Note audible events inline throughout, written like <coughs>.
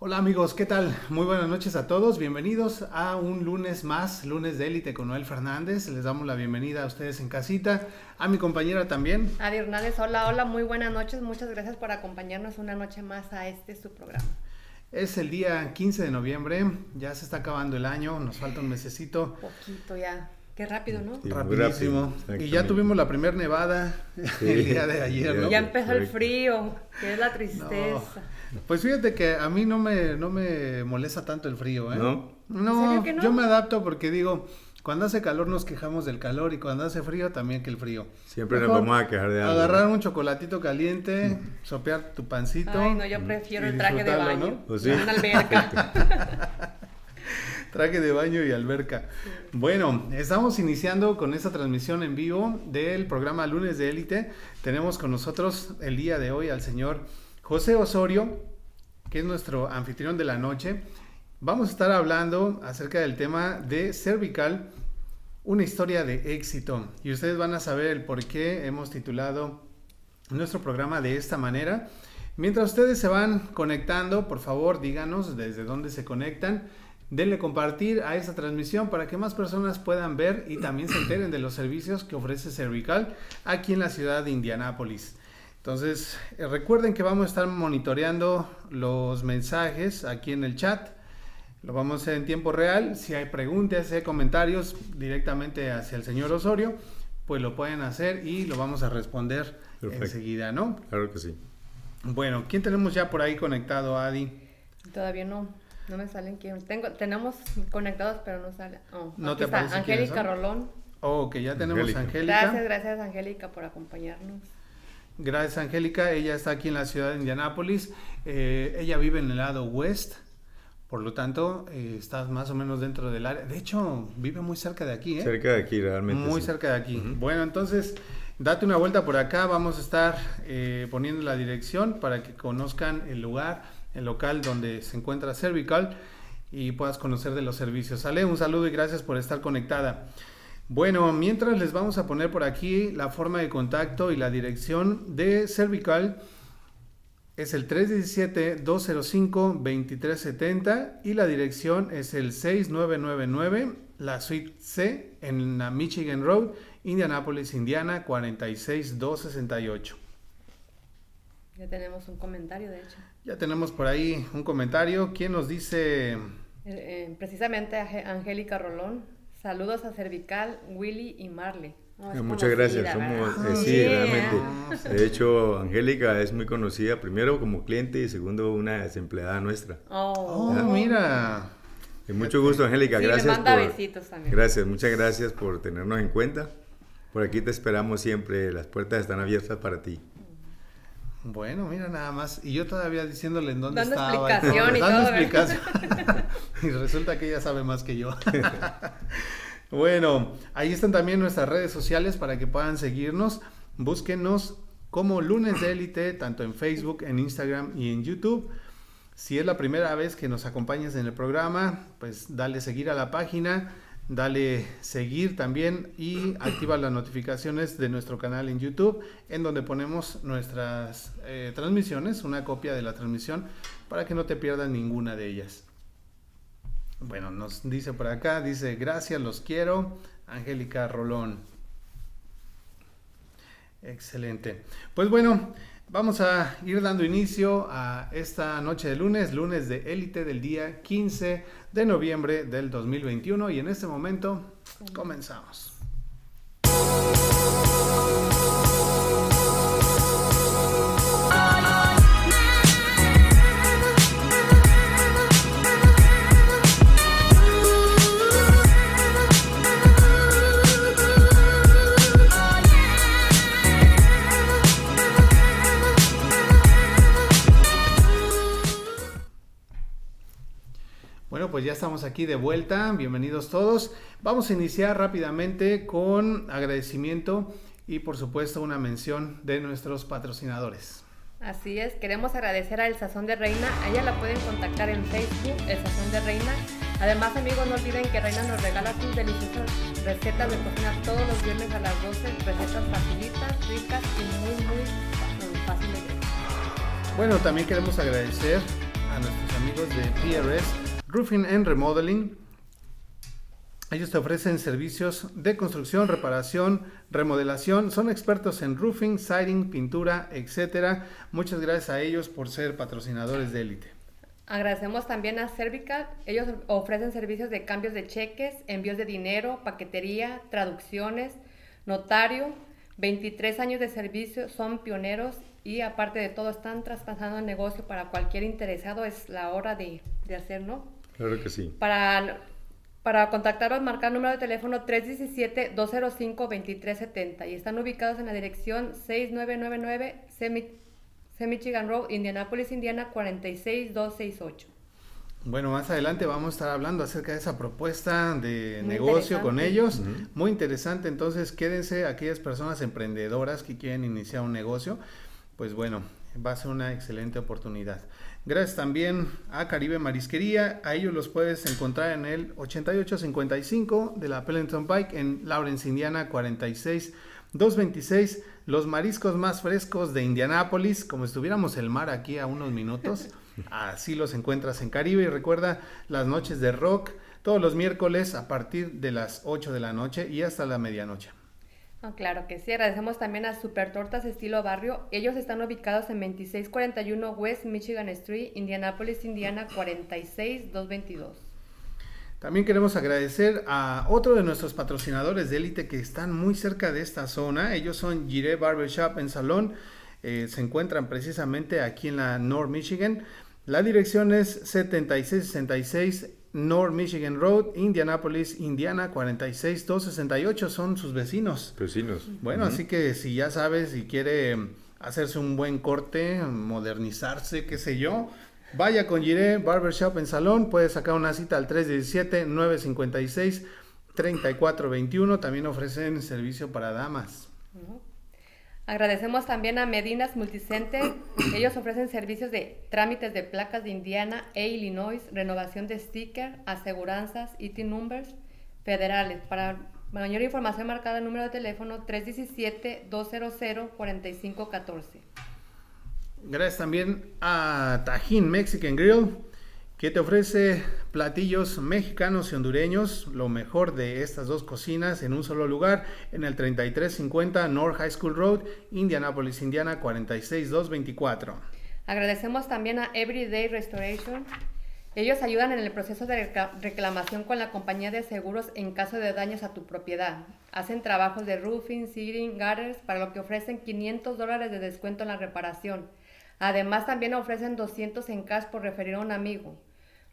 Hola amigos, ¿qué tal? Muy buenas noches a todos, bienvenidos a un lunes más, lunes de élite con Noel Fernández. Les damos la bienvenida a ustedes en casita, a mi compañera también. Adi Hernández, hola, hola, muy buenas noches, muchas gracias por acompañarnos una noche más a este su programa. Es el día 15 de noviembre, ya se está acabando el año, nos falta un mesecito. Poquito ya. Qué rápido, ¿no? Sí, Rapidísimo. y ya tuvimos la primera nevada <laughs> el día de ayer, ¿no? Ya empezó el frío, que es la tristeza. Pues fíjate que a mí no me, no me molesta tanto el frío, ¿eh? ¿No? No, yo me adapto porque digo, cuando hace calor nos quejamos del calor y cuando hace frío también que el frío. Siempre nos vamos a quejar de algo. Agarrar un chocolatito caliente, <laughs> sopear tu pancito. Ay, no, yo prefiero el traje de baño. ¿no? Pues sí. Una alberca. <laughs> traje de baño y alberca. Bueno, estamos iniciando con esta transmisión en vivo del programa Lunes de Élite. Tenemos con nosotros el día de hoy al señor José Osorio, que es nuestro anfitrión de la noche. Vamos a estar hablando acerca del tema de cervical, una historia de éxito. Y ustedes van a saber el por qué hemos titulado nuestro programa de esta manera. Mientras ustedes se van conectando, por favor díganos desde dónde se conectan Denle compartir a esta transmisión para que más personas puedan ver y también se enteren de los servicios que ofrece Cervical aquí en la ciudad de Indianápolis. Entonces, eh, recuerden que vamos a estar monitoreando los mensajes aquí en el chat. Lo vamos a hacer en tiempo real. Si hay preguntas, si hay comentarios directamente hacia el señor Osorio, pues lo pueden hacer y lo vamos a responder enseguida, ¿no? Claro que sí. Bueno, ¿quién tenemos ya por ahí conectado, Adi? Todavía no. No me salen quién. Tengo, tenemos conectados, pero no sale. Oh, no te está. Angélica Rolón. Oh, que ya tenemos a Angélica. Gracias, gracias Angélica por acompañarnos. Gracias Angélica, ella está aquí en la ciudad de Indianápolis. Eh, ella vive en el lado west, por lo tanto eh, está más o menos dentro del área. De hecho, vive muy cerca de aquí, ¿eh? Cerca de aquí, realmente. Muy cerca de aquí. Bueno, entonces, date una vuelta por acá. Vamos a estar eh, poniendo la dirección para que conozcan el lugar el local donde se encuentra Cervical y puedas conocer de los servicios. Sale, un saludo y gracias por estar conectada. Bueno, mientras les vamos a poner por aquí la forma de contacto y la dirección de Cervical. Es el 317-205-2370 y la dirección es el 6999, la suite C en la Michigan Road, Indianapolis, Indiana, 46268. Ya tenemos un comentario, de hecho. Ya tenemos por ahí un comentario. ¿Quién nos dice? Eh, eh, precisamente Angélica Rolón. Saludos a Cervical, Willy y Marley. Muchas gracias. Somos, eh, sí, realmente. De hecho, Angélica es muy conocida, primero como cliente y segundo una desempleada nuestra. Oh, oh mira. Y mucho gusto, Angélica. gracias. por, besitos también. Gracias, muchas gracias por tenernos en cuenta. Por aquí te esperamos siempre. Las puertas están abiertas para ti. Bueno, mira nada más. Y yo todavía diciéndole en dónde dando estaba. Explicación y dando explicación. <laughs> y resulta que ella sabe más que yo. bueno, ahí están también nuestras redes sociales para que puedan seguirnos. Búsquenos como Lunes de Élite, tanto en Facebook, en Instagram y en YouTube. Si es la primera vez que nos acompañas en el programa, pues dale seguir a la página Dale seguir también y activa las notificaciones de nuestro canal en YouTube, en donde ponemos nuestras eh, transmisiones, una copia de la transmisión, para que no te pierdas ninguna de ellas. Bueno, nos dice por acá, dice, gracias, los quiero, Angélica Rolón. Excelente. Pues bueno, vamos a ir dando inicio a esta noche de lunes, lunes de élite del día 15 de noviembre del 2021 y en este momento comenzamos. Pues ya estamos aquí de vuelta. Bienvenidos todos. Vamos a iniciar rápidamente con agradecimiento y por supuesto una mención de nuestros patrocinadores. Así es, queremos agradecer a El Sazón de Reina. A ella la pueden contactar en Facebook, El Sazón de Reina. Además, amigos, no olviden que Reina nos regala sus deliciosas recetas de cocina todos los viernes a las 12. Recetas facilitas, ricas y muy, muy fáciles. Bueno, también queremos agradecer a nuestros amigos de PRS Roofing and Remodeling. Ellos te ofrecen servicios de construcción, reparación, remodelación. Son expertos en roofing, siding, pintura, etc. Muchas gracias a ellos por ser patrocinadores de élite. Agradecemos también a Cervical. Ellos ofrecen servicios de cambios de cheques, envíos de dinero, paquetería, traducciones, notario. 23 años de servicio, son pioneros y aparte de todo están traspasando el negocio para cualquier interesado. Es la hora de, de hacer. Claro que sí. Para para contactarlos, marcar el número de teléfono 317-205-2370 y están ubicados en la dirección 6999 C. Michigan Road, Indianapolis, Indiana 46268. Bueno, más adelante vamos a estar hablando acerca de esa propuesta de negocio con ellos. Muy interesante, entonces quédense aquellas personas emprendedoras que quieren iniciar un negocio. Pues bueno, va a ser una excelente oportunidad. Gracias también a Caribe Marisquería. A ellos los puedes encontrar en el 8855 de la Peloton Bike en Lawrence, Indiana 46 226. Los mariscos más frescos de Indianápolis, como estuviéramos el mar aquí a unos minutos. <laughs> Así los encuentras en Caribe. Y recuerda las noches de rock todos los miércoles a partir de las 8 de la noche y hasta la medianoche. Ah, claro que sí, agradecemos también a Super Tortas Estilo Barrio. Ellos están ubicados en 2641 West Michigan Street, Indianapolis, Indiana 46222. También queremos agradecer a otro de nuestros patrocinadores de élite que están muy cerca de esta zona. Ellos son Gire Barbershop en Salón. Eh, se encuentran precisamente aquí en la North Michigan. La dirección es 7666 North Michigan Road, Indianapolis, Indiana 46268 son sus vecinos. Vecinos. Bueno, así que si ya sabes y quiere hacerse un buen corte, modernizarse, qué sé yo, vaya con Giré Barbershop en Salón, puede sacar una cita al 317-956-3421, también ofrecen servicio para damas. Agradecemos también a Medinas Multicenter. <coughs> Ellos ofrecen servicios de trámites de placas de Indiana e Illinois, renovación de sticker, aseguranzas, IT numbers federales. Para mayor información marcada el número de teléfono 317-200-4514. Gracias también a Tajín Mexican Grill que te ofrece platillos mexicanos y hondureños, lo mejor de estas dos cocinas en un solo lugar, en el 3350 North High School Road, Indianapolis, Indiana 46224. Agradecemos también a Everyday Restoration. Ellos ayudan en el proceso de reclamación con la compañía de seguros en caso de daños a tu propiedad. Hacen trabajos de roofing, seating, gutters, para lo que ofrecen 500 dólares de descuento en la reparación. Además, también ofrecen 200 en cash por referir a un amigo.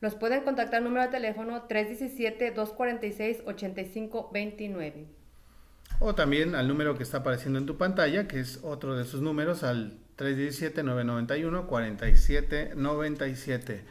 Los pueden contactar al número de teléfono 317-246-8529. O también al número que está apareciendo en tu pantalla, que es otro de sus números, al 317-991-4797.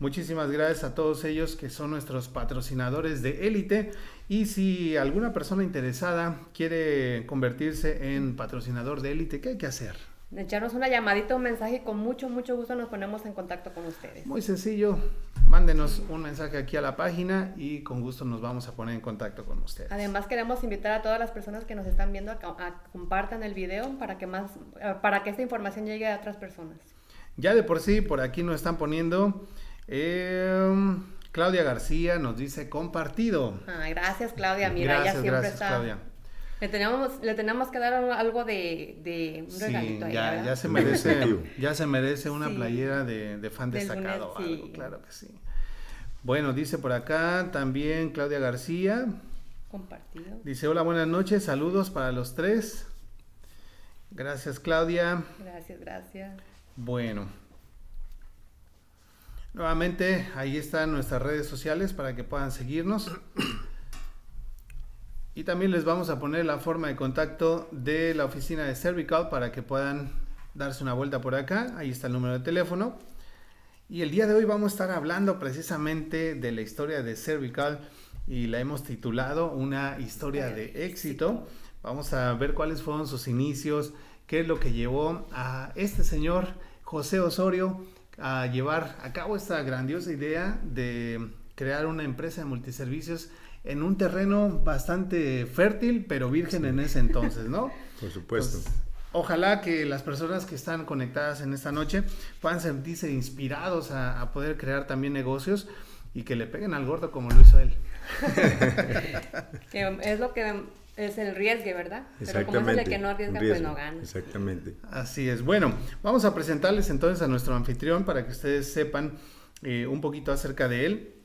Muchísimas gracias a todos ellos que son nuestros patrocinadores de élite. Y si alguna persona interesada quiere convertirse en patrocinador de élite, ¿qué hay que hacer? Echarnos una llamadita, un mensaje y con mucho, mucho gusto nos ponemos en contacto con ustedes. Muy sencillo, mándenos un mensaje aquí a la página y con gusto nos vamos a poner en contacto con ustedes. Además queremos invitar a todas las personas que nos están viendo a, que compartan el video para que más, para que esta información llegue a otras personas. Ya de por sí, por aquí nos están poniendo... Em, Claudia García nos dice compartido. Ah, gracias Claudia, mira, ella siempre está Claudia. Le tenemos, le tenemos que dar algo de, de un regalito ahí, ya, ya se merece, <laughs> ya se merece una playera de, fan destacado, algo, claro que sí. Bueno, dice por acá también Claudia García. Compartido. Dice, hola, buenas noches, saludos para los tres. Gracias, Claudia. Gracias, gracias. Bueno. Nuevamente, ahí están nuestras redes sociales para que puedan seguirnos. También les vamos a poner la forma de contacto de la oficina de Cervical para que puedan darse una vuelta por acá. Ahí está el número de teléfono. Y el día de hoy vamos a estar hablando precisamente de la historia de Cervical y la hemos titulado Una historia de éxito. Vamos a ver cuáles fueron sus inicios, qué es lo que llevó a este señor José Osorio a llevar a cabo esta grandiosa idea de crear una empresa de multiservicios en un terreno bastante fértil, pero virgen en ese entonces, ¿no? <laughs> Por supuesto. ojalá que las personas que están conectadas en esta noche puedan sentirse inspirados a, poder crear también negocios y que le peguen al gordo como lo hizo él. <laughs> que es lo que es el riesgo, ¿verdad? Pero como es el que no arriesga, pues no gana. Exactamente. Así es. Bueno, vamos a presentarles entonces a nuestro anfitrión para que ustedes sepan eh, un poquito acerca de él.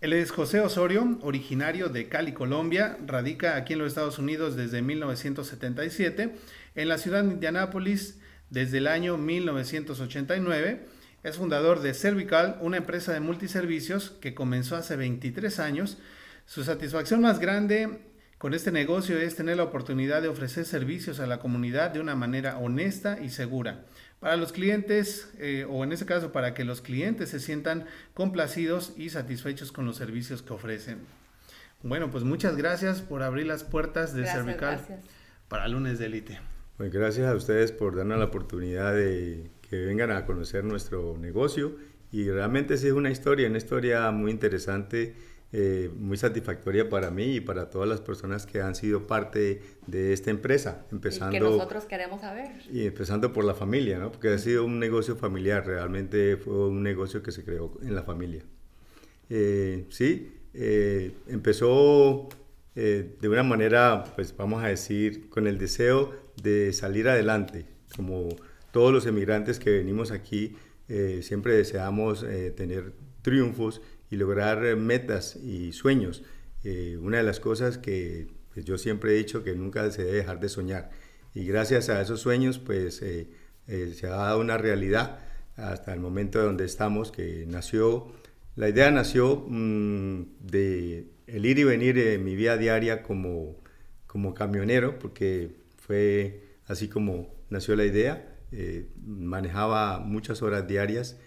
Él es José Osorio, originario de Cali, Colombia, radica aquí en los Estados Unidos desde 1977, en la ciudad de Indianápolis desde el año 1989. Es fundador de Cervical, una empresa de multiservicios que comenzó hace 23 años. Su satisfacción más grande con este negocio es tener la oportunidad de ofrecer servicios a la comunidad de una manera honesta y segura para los clientes eh, o en este caso para que los clientes se sientan complacidos y satisfechos con los servicios que ofrecen. Bueno, pues muchas gracias por abrir las puertas de Cervical para Lunes de Elite. Pues gracias a ustedes por darnos la oportunidad de que vengan a conocer nuestro negocio y realmente sí es una historia, una historia muy interesante eh, muy satisfactoria para mí y para todas las personas que han sido parte de esta empresa. Empezando, y que nosotros queremos saber. Y empezando por la familia, ¿no? porque ha sido un negocio familiar, realmente fue un negocio que se creó en la familia. Eh, sí, eh, empezó de una manera, pues vamos a decir, con el deseo de salir adelante, como todos los emigrantes que venimos aquí, siempre deseamos tener triunfos y lograr eh, metas y sueños. Eh, una de las cosas que pues, yo siempre he dicho que nunca se debe dejar de soñar. Y gracias a esos sueños, pues eh, se ha dado una realidad hasta el momento donde estamos, que nació, la idea nació mm, de el ir y venir en mi vida diaria como, como camionero, porque fue así como nació la idea. manejaba muchas horas diarias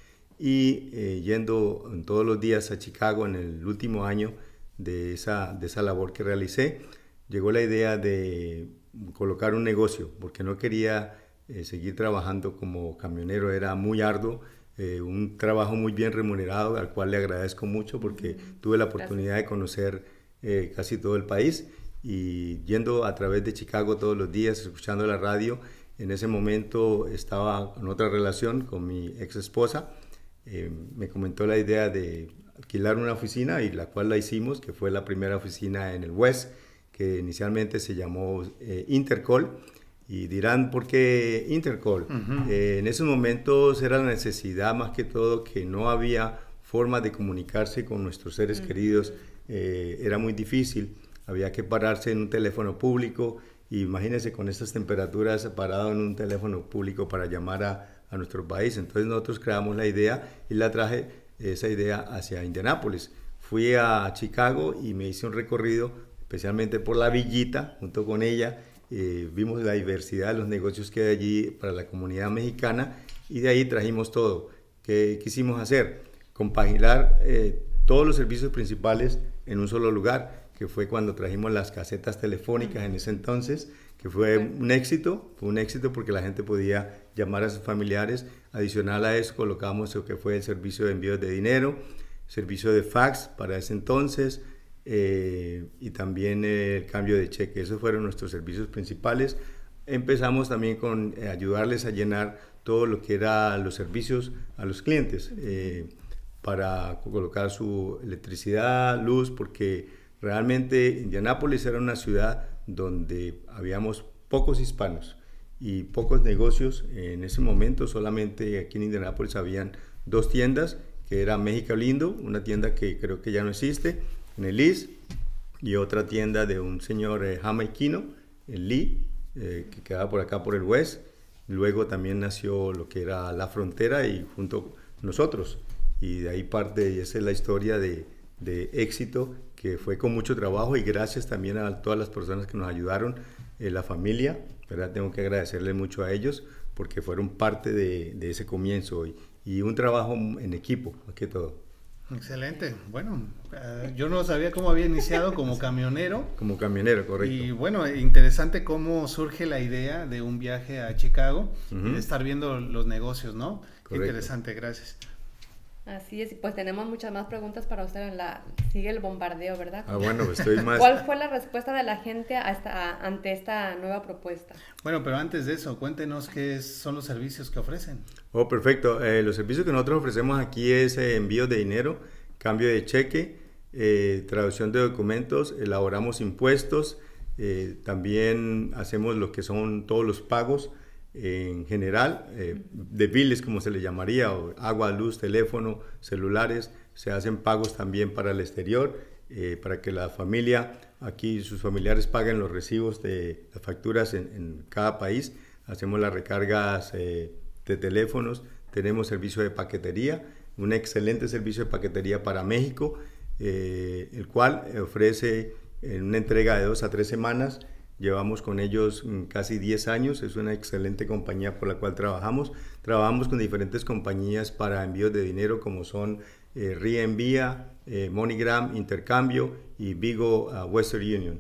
y eh, yendo todos los días a Chicago en el último año de esa, de esa labor que realicé, llegó la idea de colocar un negocio, porque no quería eh, seguir trabajando como camionero, era muy arduo, eh, un trabajo muy bien remunerado, al cual le agradezco mucho porque tuve la oportunidad de conocer casi todo el país y yendo a través de Chicago todos los días, escuchando la radio, en ese momento estaba en otra relación con mi ex esposa, eh, me comentó la idea de alquilar una oficina y la cual la hicimos, que fue la primera oficina en el West, que inicialmente se llamó eh, Intercol. Y dirán, ¿por qué Intercol? Eh, en esos momentos era la necesidad más que todo que no había forma de comunicarse con nuestros seres queridos. era muy difícil, había que pararse en un teléfono público. Imagínense con estas temperaturas parado en un teléfono público para llamar a, a nuestro país. Entonces nosotros creamos la idea y la traje esa idea hacia Indianápolis. Fui a Chicago y me hice un recorrido especialmente por la villita junto con ella. Eh, vimos la diversidad de los negocios que hay allí para la comunidad mexicana y de ahí trajimos todo. ¿Qué quisimos hacer? Compaginar eh, todos los servicios principales en un solo lugar, que fue cuando trajimos las casetas telefónicas en ese entonces, que fue un éxito, fue un éxito porque la gente podía llamar a sus familiares. Adicional a eso colocamos lo que fue el servicio de envío de dinero, servicio de fax para ese entonces eh, y también el cambio de cheque. Esos fueron nuestros servicios principales. Empezamos también con eh, ayudarles a llenar todo lo que era los servicios a los clientes eh, para colocar su electricidad, luz, porque realmente Indianápolis era una ciudad donde habíamos pocos hispanos y pocos negocios. En ese momento solamente aquí en Indianápolis habían dos tiendas, que era México Lindo, una tienda que creo que ya no existe, en el Lis, y otra tienda de un señor eh, jamaiquino, el Lee, eh, que quedaba por acá por el West. Luego también nació lo que era La Frontera y junto nosotros. Y de ahí parte, y esa es la historia de éxito que fue con mucho trabajo y gracias también a todas las personas que nos ayudaron, eh, la familia, ¿verdad? Tengo que agradecerle mucho a ellos porque fueron parte de, de ese comienzo y, y, un trabajo en equipo, más que todo. Excelente. Bueno, eh, yo no sabía cómo había iniciado como camionero. <laughs> Como camionero, correcto. Y bueno, interesante cómo surge la idea de un viaje a Chicago y de estar viendo los negocios, ¿no? Qué interesante, gracias. Así es, y pues tenemos muchas más preguntas para usted en la sigue el bombardeo, ¿verdad? Ah, bueno, pues estoy <laughs> más ¿Cuál fue la respuesta de la gente ante esta nueva propuesta? Bueno, pero antes de eso, cuéntenos qué son los servicios que ofrecen. Oh, perfecto. Eh, los servicios que nosotros ofrecemos aquí es eh, envío de dinero, cambio de cheque, eh, traducción de documentos, elaboramos impuestos, también hacemos lo que son todos los pagos en general, eh, de biles como se le llamaría, agua, luz, teléfono, celulares, se hacen pagos también para el exterior, eh, para que la familia, aquí sus familiares paguen los recibos de las facturas en, cada país, hacemos las recargas eh, de teléfonos, tenemos servicio de paquetería, un excelente servicio de paquetería para México, el cual ofrece una entrega de dos a tres semanas Llevamos con ellos mm, casi 10 años, es una excelente compañía por la cual trabajamos. Trabajamos con diferentes compañías para envíos de dinero como son eh, Reenvía, eh, MoneyGram, Intercambio y Vigo uh, Western Union.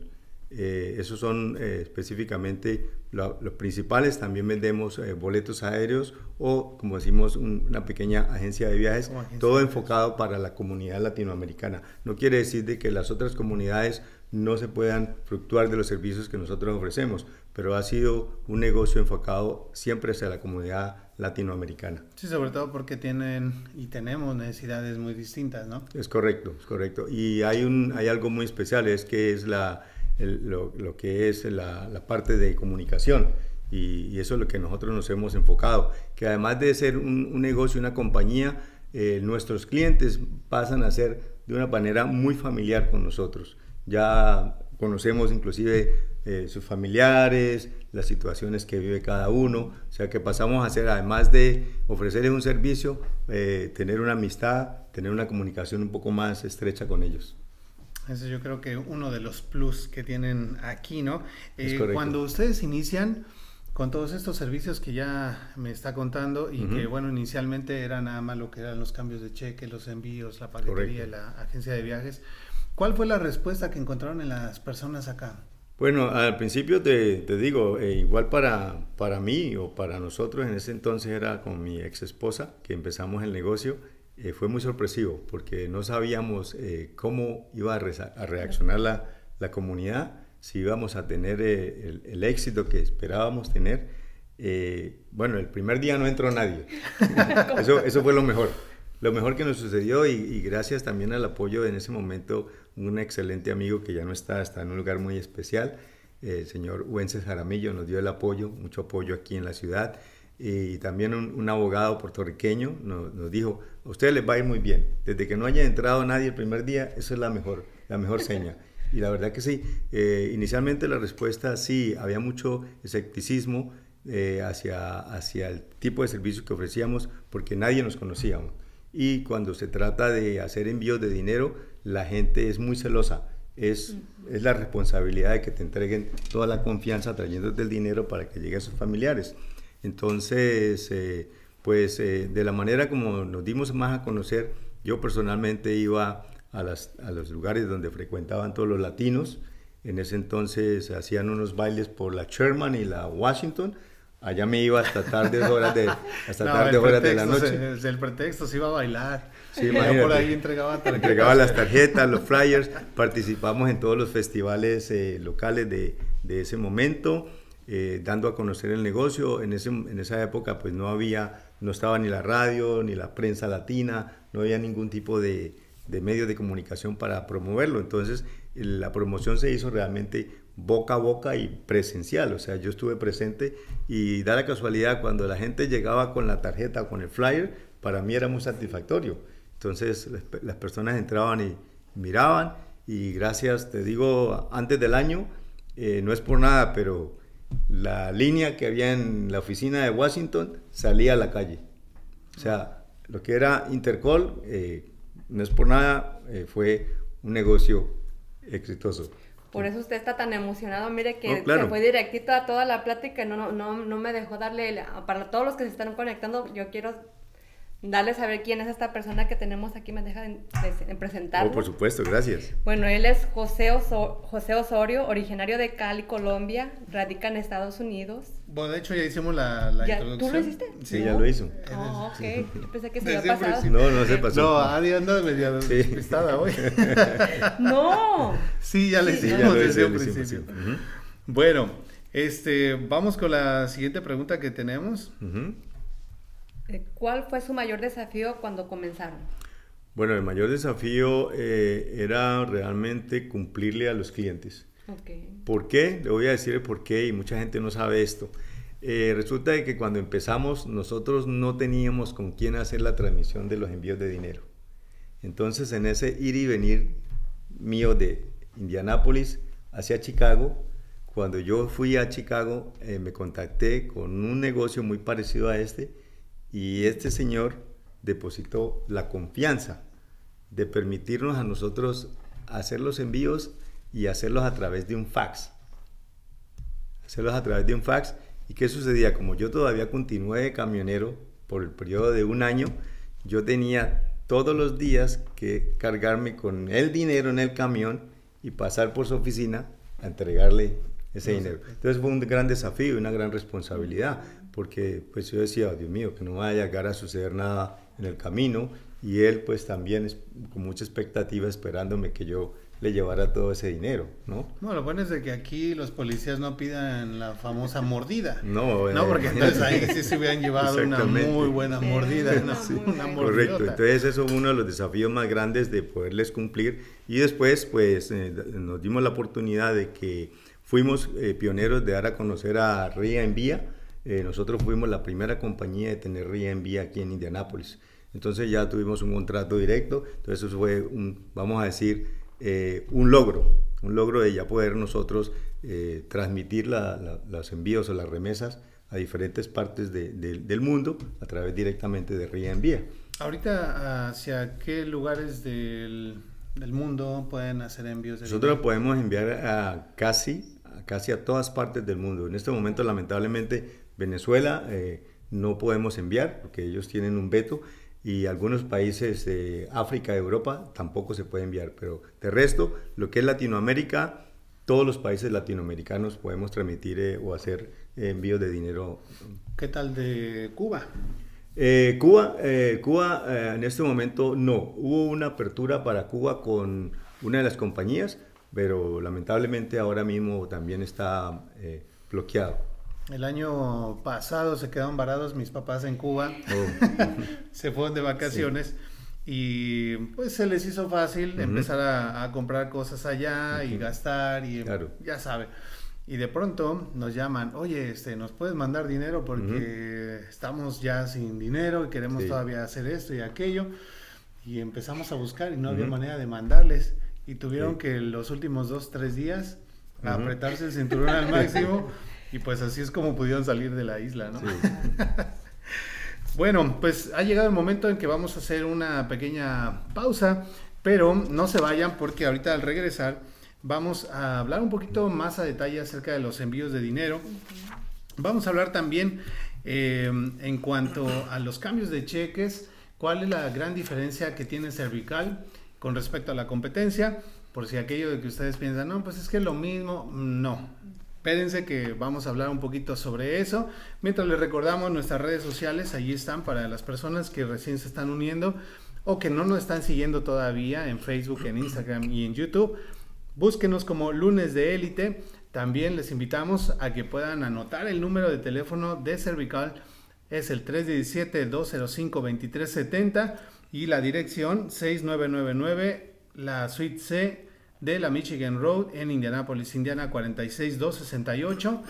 Eh, esos son eh, específicamente los principales. También vendemos boletos aéreos o, como decimos, una pequeña agencia de viajes, todo enfocado para la comunidad latinoamericana. No quiere decir de que las otras comunidades no se puedan fluctuar de los servicios que nosotros ofrecemos, pero ha sido un negocio enfocado siempre hacia la comunidad latinoamericana. Sí, sobre todo porque tienen y tenemos necesidades muy distintas, ¿no? Es correcto, es correcto. Y hay, un, hay algo muy especial, es que es la, lo, lo, que es la, la parte de comunicación. Y, eso es lo que nosotros nos hemos enfocado, que además de ser un, un negocio, una compañía, eh, nuestros clientes pasan a ser de una manera muy familiar con nosotros ya conocemos inclusive eh, sus familiares, las situaciones que vive cada uno, o sea que pasamos a hacer, además de ofrecerles un servicio, eh, tener una amistad, tener una comunicación un poco más estrecha con ellos. Eso yo creo que uno de los plus que tienen aquí, ¿no? Eh, cuando ustedes inician con todos estos servicios que ya me está contando y que, bueno, inicialmente era nada más lo que eran los cambios de cheque, los envíos, la paquetería, la agencia de viajes, ¿Cuál fue la respuesta que encontraron en las personas acá? Bueno, al principio te, te digo, eh, igual para, para mí o para nosotros en ese entonces era con mi ex esposa que empezamos el negocio, eh, fue muy sorpresivo porque no sabíamos eh, cómo iba a, a reaccionar la, la, comunidad, si íbamos a tener el, el, éxito que esperábamos tener. bueno, el primer día no entró nadie, <laughs> eso, eso fue lo mejor lo mejor que nos sucedió y, gracias también al apoyo en ese momento, un excelente amigo que ya no está, está en un lugar muy especial, el señor Wences Jaramillo nos dio el apoyo, mucho apoyo aquí en la ciudad. Y también un, abogado puertorriqueño nos, dijo, a ustedes les va a ir muy bien, desde que no haya entrado nadie el primer día, eso es la mejor, la mejor <laughs> seña. Y la verdad que sí, eh, inicialmente la respuesta sí, había mucho escepticismo eh, hacia, hacia el tipo de servicio que ofrecíamos porque nadie nos conocía y cuando se trata de hacer envíos de dinero, la gente es muy celosa. Es, es la responsabilidad de que te entreguen toda la confianza trayéndote el dinero para que llegue a sus familiares. Entonces, eh, pues eh, de la manera como nos dimos más a conocer, yo personalmente iba a, las, a los lugares donde frecuentaban todos los latinos. En ese entonces hacían unos bailes por la Sherman y la Washington Allá me iba hasta tardes horas de, hasta <laughs> tarde horas de la noche. Desde el pretexto se iba a bailar. Sí, imagínate. por ahí entregaba tarjetas. Entregaba las tarjetas, los flyers. Participamos en todos los festivales eh, locales de, de, ese momento, eh, dando a conocer el negocio. En, ese, en esa época pues no había, no estaba ni la radio, ni la prensa latina, no había ningún tipo de, de medio de comunicación para promoverlo. Entonces la promoción se hizo realmente boca a boca y presencial, o sea, yo estuve presente y da la casualidad cuando la gente llegaba con la tarjeta o con el flyer, para mí era muy satisfactorio. Entonces las personas entraban y miraban y gracias, te digo, antes del año, eh, no es por nada, pero la línea que había en la oficina de Washington salía a la calle. O sea, lo que era Intercol, eh, no es por nada, eh, fue un negocio exitoso. Por eso usted está tan emocionado, mire que se fue directito a toda la plática, no, no, no, no me dejó darle, para todos los que se están conectando, yo quiero Dale saber quién es esta persona que tenemos aquí, me deja en, presentar. Oh, por supuesto, gracias. Bueno, él es José, José Osorio, originario de Cali, Colombia, radica en Estados Unidos. Bueno, de hecho ya hicimos la, la introducción. ¿Tú lo hiciste? Sí, ya lo hizo. Oh, ok. pensé que se había pasado. No, no se pasó. No, Adi anda medio despistada hoy. <laughs> no. Sí, ya le hicimos desde un principio. Bueno, este, vamos con la siguiente pregunta que tenemos. Eh, ¿Cuál fue su mayor desafío cuando comenzaron? Bueno, el mayor desafío eh, era realmente cumplirle a los clientes. ¿Por qué? Le voy a decir el por qué y mucha gente no sabe esto. Eh, resulta de que cuando empezamos nosotros no teníamos con quién hacer la transmisión de los envíos de dinero. Entonces en ese ir y venir mío de Indianápolis hacia Chicago, cuando yo fui a Chicago me contacté con un negocio muy parecido a este y este señor depositó la confianza de permitirnos a nosotros hacer los envíos y hacerlos a través de un fax. Hacerlos a través de un fax. ¿Y qué sucedía? Como yo todavía continué de camionero por el periodo de un año, yo tenía todos los días que cargarme con el dinero en el camión y pasar por su oficina a entregarle ese dinero. Entonces fue un gran desafío y una gran responsabilidad, porque pues yo decía, Dios mío, que no vaya a llegar a suceder nada en el camino, y él pues también con mucha expectativa esperándome que yo le llevara todo ese dinero, ¿no? No, lo bueno es de que aquí los policías no pidan la famosa mordida. No, no porque entonces ahí sí se hubieran llevado una muy buena mordida. Correcto, entonces eso fue uno de los desafíos más grandes de poderles cumplir y después pues eh, nos dimos la oportunidad de que fuimos eh, pioneros de dar a conocer a Ría Envía. Eh, nosotros fuimos la primera compañía de tener Ría Envía aquí en Indianápolis. Entonces ya tuvimos un contrato directo, entonces eso fue un, vamos a decir, eh, un logro, un logro de ya poder nosotros transmitir los envíos o las remesas a diferentes partes del mundo a través directamente de Ría Envía. Ahorita, ¿hacia qué lugares del, del mundo pueden hacer envíos? De Nosotros podemos enviar a casi casi a todas partes del mundo. En este momento, lamentablemente, Venezuela eh, no podemos enviar porque ellos tienen un veto y algunos países de África, Europa, tampoco se puede enviar. Pero de resto, lo que es Latinoamérica, todos los países latinoamericanos podemos transmitir eh, o hacer envíos de dinero. ¿Qué tal de Cuba? Eh, Cuba, Cuba en este momento no. Hubo una apertura para Cuba con una de las compañías, pero lamentablemente ahora mismo también está eh, bloqueado. El año pasado se quedaron varados mis papás en Cuba, oh. <laughs> se fueron de vacaciones y pues se les hizo fácil empezar a, comprar cosas allá y gastar y ya sabe. Y de pronto nos llaman, oye, este, ¿nos puedes mandar dinero? Porque estamos ya sin dinero y queremos todavía hacer esto y aquello. Y empezamos a buscar y no había manera de mandarles y tuvieron que los últimos dos, tres días apretarse el cinturón al <laughs> máximo y pues así es como pudieron salir de la isla, ¿no? <laughs> bueno, pues ha llegado el momento en que vamos a hacer una pequeña pausa, pero no se vayan porque ahorita al regresar vamos a hablar un poquito más a detalle acerca de los envíos de dinero. Vamos a hablar también eh, en cuanto a los cambios de cheques, cuál es la gran diferencia que tiene Cervical con respecto a la competencia, por si aquello de que ustedes piensan, no, pues es que lo mismo, no. Espérense que vamos a hablar un poquito sobre eso. Mientras les recordamos nuestras redes sociales, allí están para las personas que recién se están uniendo o que no nos están siguiendo todavía en Facebook, en Instagram y en YouTube. Búsquenos como lunes de élite. También les invitamos a que puedan anotar el número de teléfono de Cervical. Es el 317-205-2370 y la dirección 6999, la suite C de la Michigan Road en Indianapolis, Indiana 46268.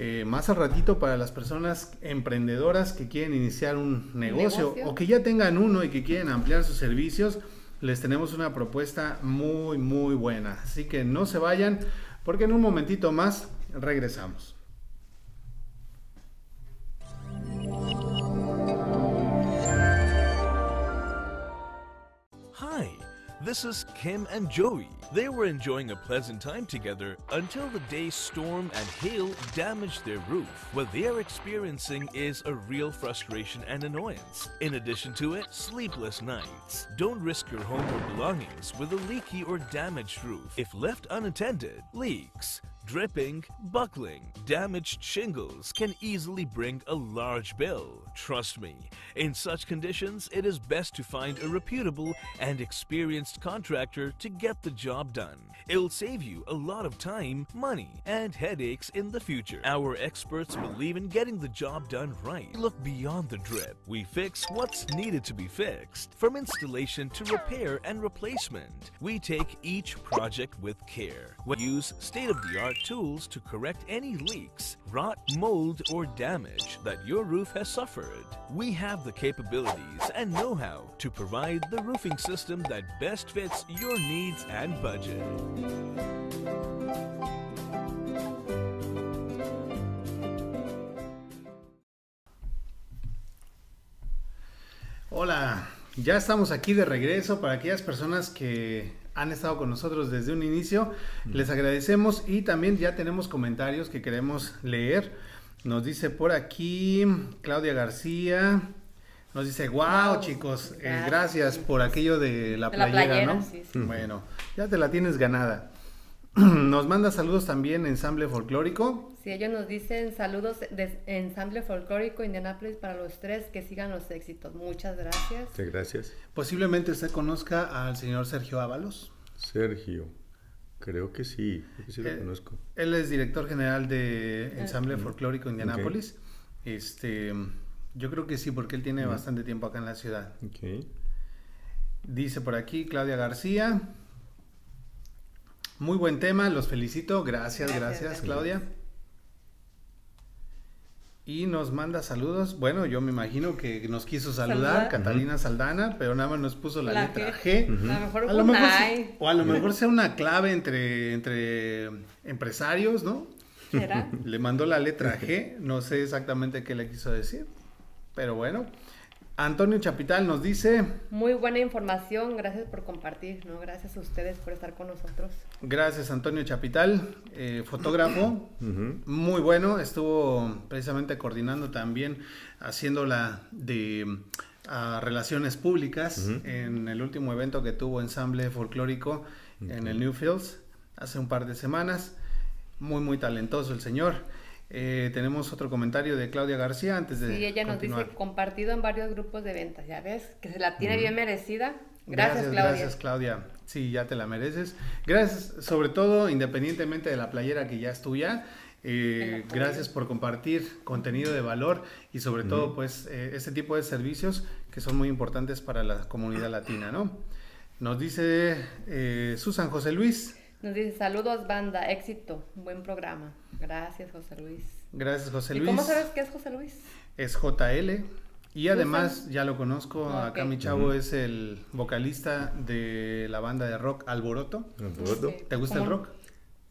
Eh, más al ratito para las personas emprendedoras que quieren iniciar un negocio, o que ya tengan uno y que quieren ampliar sus servicios, les tenemos una propuesta muy muy buena. Así que no se vayan porque en un momentito más regresamos. This is Kim and Joey. They were enjoying a pleasant time together until the day storm and hail damaged their roof. What they are experiencing is a real frustration and annoyance. In addition to it, sleepless nights. Don't risk your home or belongings with a leaky or damaged roof. If left unattended, leaks, dripping, buckling, damaged shingles can easily bring a large bill. Trust me, in such conditions, it is best to find a reputable and experienced contractor to get the job done. It'll save you a lot of time, money, and headaches in the future. Our experts believe in getting the job done right. Look beyond the drip. We fix what's needed to be fixed. From installation to repair and replacement, we take each project with care. We use state-of-the-art tools to correct any leaks, rot, mold, or damage that your roof has suffered. We have the capabilities and know-how to provide the roofing system that best fits your needs and budget. Hola, ya estamos aquí de regreso para aquellas personas que han estado con nosotros desde un inicio. Les agradecemos y también ya tenemos comentarios que queremos leer. Nos dice por aquí Claudia García. Nos dice, wow, Wow, chicos, eh, gracias. gracias por aquello de la De la playera, playera, ¿no? sí, sí. Bueno, ya te la tienes ganada. <clears throat> Nos manda saludos también Ensamble Folclórico. Si ellos nos dicen saludos de Ensamble Folclórico Indianápolis para los tres, que sigan los éxitos. Muchas gracias. Muchas gracias. Posiblemente usted conozca al señor Sergio Ábalos. Sergio, creo que sí, creo que sí lo Eh, conozco. Él es director general de Ensamble Folclórico Indianápolis. Este, yo creo que sí, porque él tiene bastante tiempo acá en la ciudad. Ok. Dice por aquí Claudia García. Muy buen tema, los felicito. Gracias, Gracias. Claudia. Y nos manda saludos. Bueno, yo me imagino que nos quiso saludar Saludar. Catalina Saldana, pero nada más nos puso la, La letra G. G. A lo mejor A lo o a lo mejor sea una clave entre, entre empresarios, ¿no? ¿Será? <laughs> Le mandó la letra G, no sé exactamente qué le quiso decir, pero bueno. Antonio Chapital nos dice, Muy buena información, gracias por compartir, ¿no? Gracias a ustedes por estar con nosotros. gracias Antonio Chapital, eh, fotógrafo, <clears throat> muy bueno, estuvo precisamente coordinando también, haciendo la de relaciones públicas en el último evento que tuvo ensamble folclórico en el Newfields hace un par de semanas. Muy, muy talentoso el señor. Eh, tenemos otro comentario de Claudia García antes de Sí, ella nos continuar. dice compartido en varios grupos de ventas, ¿ya ves? Que se la tiene bien merecida. Gracias, Claudia. Gracias, Claudia. Sí, ya te la mereces. Gracias, sobre todo, independientemente de la playera que ya es tuya. eh, gracias por compartir contenido de valor y sobre todo, pues, eh, este tipo de servicios que son muy importantes para la comunidad latina, ¿no? Nos dice eh, Susan José Luis. Nos dice saludos banda, éxito, buen programa. Gracias, José Luis. Gracias, José ¿Y Luis. cómo sabes qué es José Luis? Es JL. Y además, ya lo conozco, Ah, acá ok. mi chavo es el vocalista de la banda de rock Alboroto. Alboroto. ¿Te gusta el rock?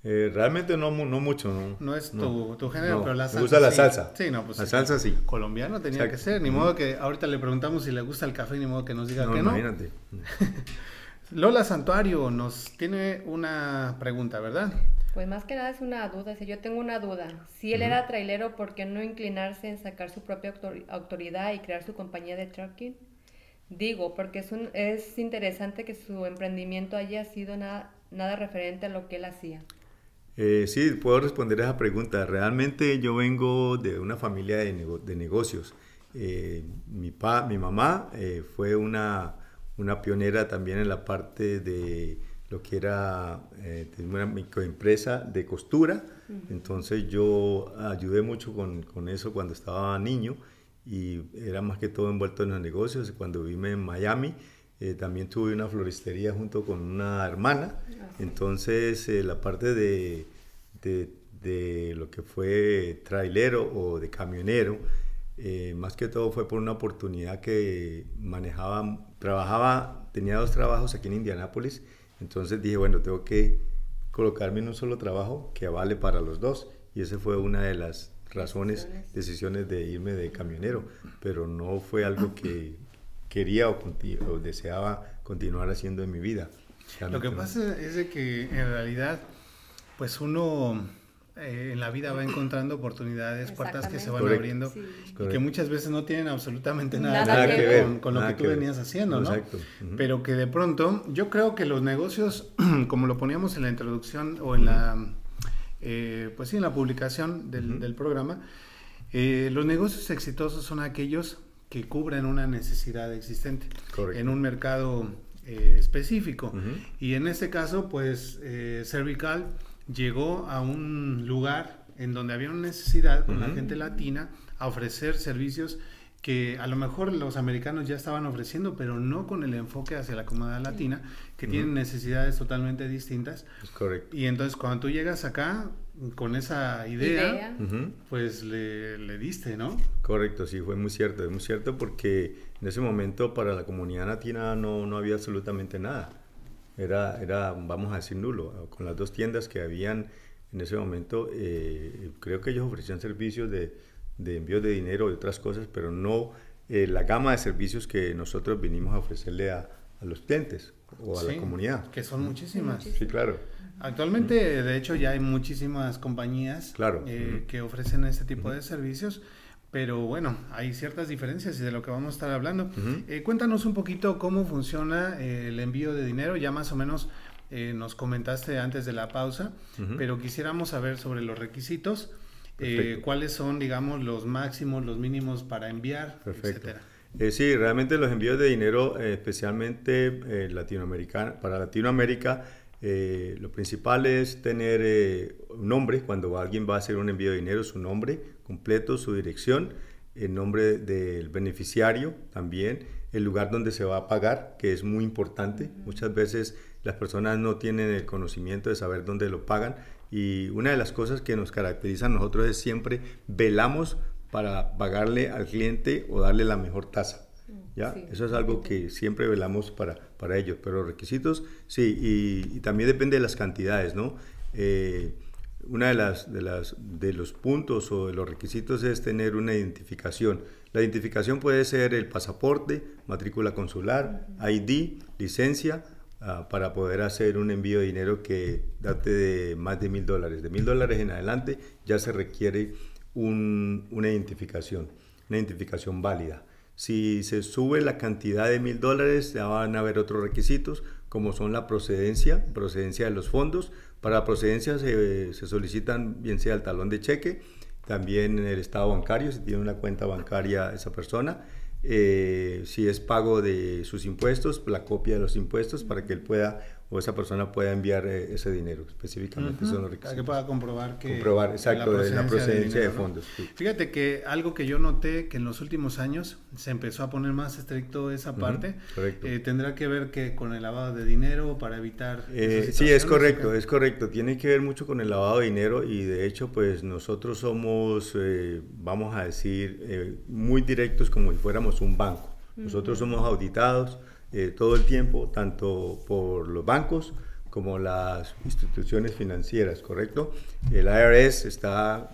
Eh, realmente no, mu- no mucho, ¿no? No es tu, No. tu género, No, pero la me salsa. gusta la sí. salsa. Sí, no, pues La sí. salsa sí. Colombiano tenía Exacto. que ser. Ni modo que ahorita le preguntamos si le gusta el café, ni modo que nos diga No, que no. imagínate. <laughs> Lola Santuario nos tiene una pregunta, ¿verdad? Pues más que nada es una duda, si yo tengo una duda. Si él era trailero, ¿por qué no inclinarse en sacar su propia autor- autoridad y crear su compañía de trucking? Digo, porque es, un, es interesante que su emprendimiento haya sido nada, nada referente a lo que él hacía. Eh, sí, puedo responder a esa pregunta. Realmente yo vengo de una familia de, nego- de negocios. Eh, mi, pa, mi mamá eh, fue una, una pionera también en la parte de lo que era eh, una microempresa de costura. Entonces yo ayudé mucho con, con eso cuando estaba niño y era más que todo envuelto en los negocios. Cuando vivíme en Miami, eh, también tuve una floristería junto con una hermana. Entonces, eh, la parte de, de, de lo que fue trailero o de camionero, eh, más que todo fue por una oportunidad que manejaba, trabajaba, tenía dos trabajos aquí en Indianápolis. Entonces dije, bueno, tengo que colocarme en un solo trabajo que vale para los dos. Y esa fue una de las razones, Decisiones. decisiones de irme de camionero. Pero no fue algo que quería o, o deseaba continuar haciendo en mi vida. Lo que pasa es de que en realidad, pues uno eh, en la vida va encontrando oportunidades, puertas que se van abriendo y que muchas veces no tienen absolutamente nada, que ver con, lo que tú venías haciendo, ¿no? Exacto. Pero que de pronto, yo creo que los negocios, <clears throat> como lo poníamos en la introducción o en la, eh, pues sí, en la publicación del, programa, eh, los negocios exitosos son aquellos que cubren una necesidad existente en un mercado específico. Y en este caso, pues, Cervical llegó a un lugar en donde había una necesidad con la gente latina a ofrecer servicios que a lo mejor los americanos ya estaban ofreciendo, pero no con el enfoque hacia la comunidad latina, que tienen necesidades totalmente distintas. Es correcto. Y entonces cuando tú llegas acá con esa idea, pues le, le, diste, ¿no? Correcto, sí, fue muy cierto, es muy cierto porque en ese momento para la comunidad latina no, no había absolutamente nada era, era, vamos a decir, nulo. Con las dos tiendas que habían en ese momento, eh, creo que ellos ofrecían servicios de, de, envío de dinero y otras cosas, pero no eh, la gama de servicios que nosotros vinimos a ofrecerle a, a los clientes o a la comunidad. Que son muchísimas. Sí, claro. Actualmente, de hecho, ya hay muchísimas compañías claro. Eh, que ofrecen este tipo de servicios. Pero bueno, hay ciertas diferencias y de lo que vamos a estar hablando. Eh, cuéntanos un poquito cómo funciona eh, el envío de dinero. Ya más o menos eh, nos comentaste antes de la pausa, pero quisiéramos saber sobre los requisitos, cuáles son, digamos, los máximos, los mínimos para enviar, Perfecto. sí, realmente los envíos de dinero, especialmente latinoamericano, para Latinoamérica, lo principal es tener un nombre. Cuando alguien va a hacer un envío de dinero, su nombre completo, su dirección, el nombre del beneficiario también, el lugar donde se va a pagar, que es muy importante. Muchas veces las personas no tienen el conocimiento de saber dónde lo pagan y una de las cosas que nos caracteriza a nosotros es siempre velamos para pagarle al cliente o darle la mejor tasa. ¿Ya? Eso es algo que siempre velamos para, para ellos, pero requisitos, sí, y, también depende de las cantidades, ¿no? Eh, una de las, de las de los puntos o de los requisitos es tener una identificación. La identificación puede ser el pasaporte, matrícula consular, ID, licencia, ah, para poder hacer un envío de dinero que date de más de mil dólares. De mil dólares en adelante ya se requiere una identificación, una identificación válida. Si se sube la cantidad de mil dólares, ya van a haber otros requisitos, como son la procedencia, procedencia de los fondos, para procedencia se, solicitan bien sea el talón de cheque, también el estado bancario, si tiene una cuenta bancaria esa persona, eh, si es pago de sus impuestos, la copia de los impuestos para que él pueda o esa persona pueda enviar eh, ese dinero específicamente. son los requisitos. Para que pueda comprobar que... Comprobar, exacto, la procedencia, de, la procedencia de, fondos. Fíjate que algo que yo noté que en los últimos años se empezó a poner más estricto esa parte. correcto. Eh, tendrá que ver que con el lavado de dinero para evitar... Eh, sí, es correcto, es correcto. Tiene que ver mucho con el lavado de dinero y de hecho pues nosotros somos, vamos a decir, muy directos como si fuéramos un banco. Nosotros somos auditados eh, todo el tiempo, tanto por los bancos como las instituciones financieras, ¿correcto? El IRS está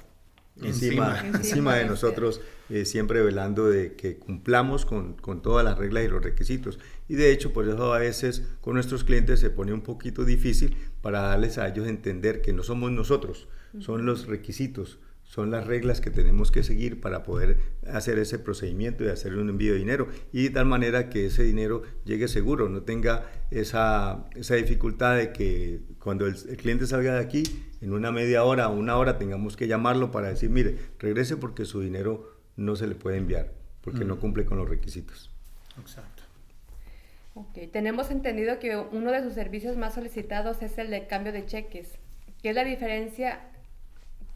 encima, encima, de nosotros, eh, siempre velando de que cumplamos con, con, todas las reglas y los requisitos. Y de hecho, por eso a veces con nuestros clientes se pone un poquito difícil para darles a ellos entender que no somos nosotros, son los requisitos son las reglas que tenemos que seguir para poder hacer ese procedimiento y hacer un envío de dinero y de tal manera que ese dinero llegue seguro, no tenga esa, esa dificultad de que cuando el, cliente salga de aquí en una media hora o una hora tengamos que llamarlo para decir, mire, regrese porque su dinero no se le puede enviar, porque no mm. cumple con los requisitos. Exacto. Ok, tenemos entendido que uno de sus servicios más solicitados es el de cambio de cheques. ¿Qué es la diferencia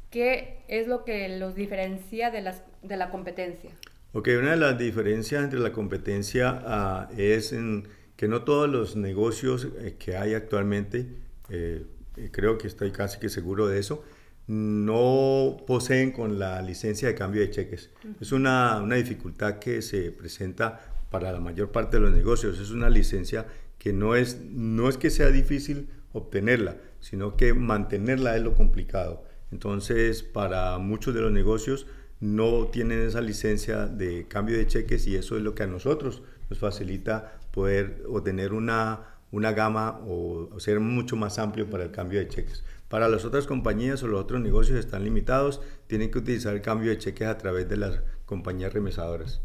¿Qué es lo que los diferencia de, las, de la competencia? Ok, una de las diferencias entre la competencia ah, es en que no todos los negocios eh, que hay actualmente, eh, eh, creo que estoy casi que seguro de eso, no poseen con la licencia de cambio de cheques. Es una, una, dificultad que se presenta para la mayor parte de los negocios. Es una licencia que no es, no es que sea difícil obtenerla, sino que mantenerla es lo complicado. Entonces, para muchos de los negocios no tienen esa licencia de cambio de cheques y eso es lo que a nosotros nos facilita poder obtener una, una gama o, ser mucho más amplio para el cambio de cheques. Para las otras compañías o los otros negocios están limitados, tienen que utilizar el cambio de cheques a través de las compañías remesadoras.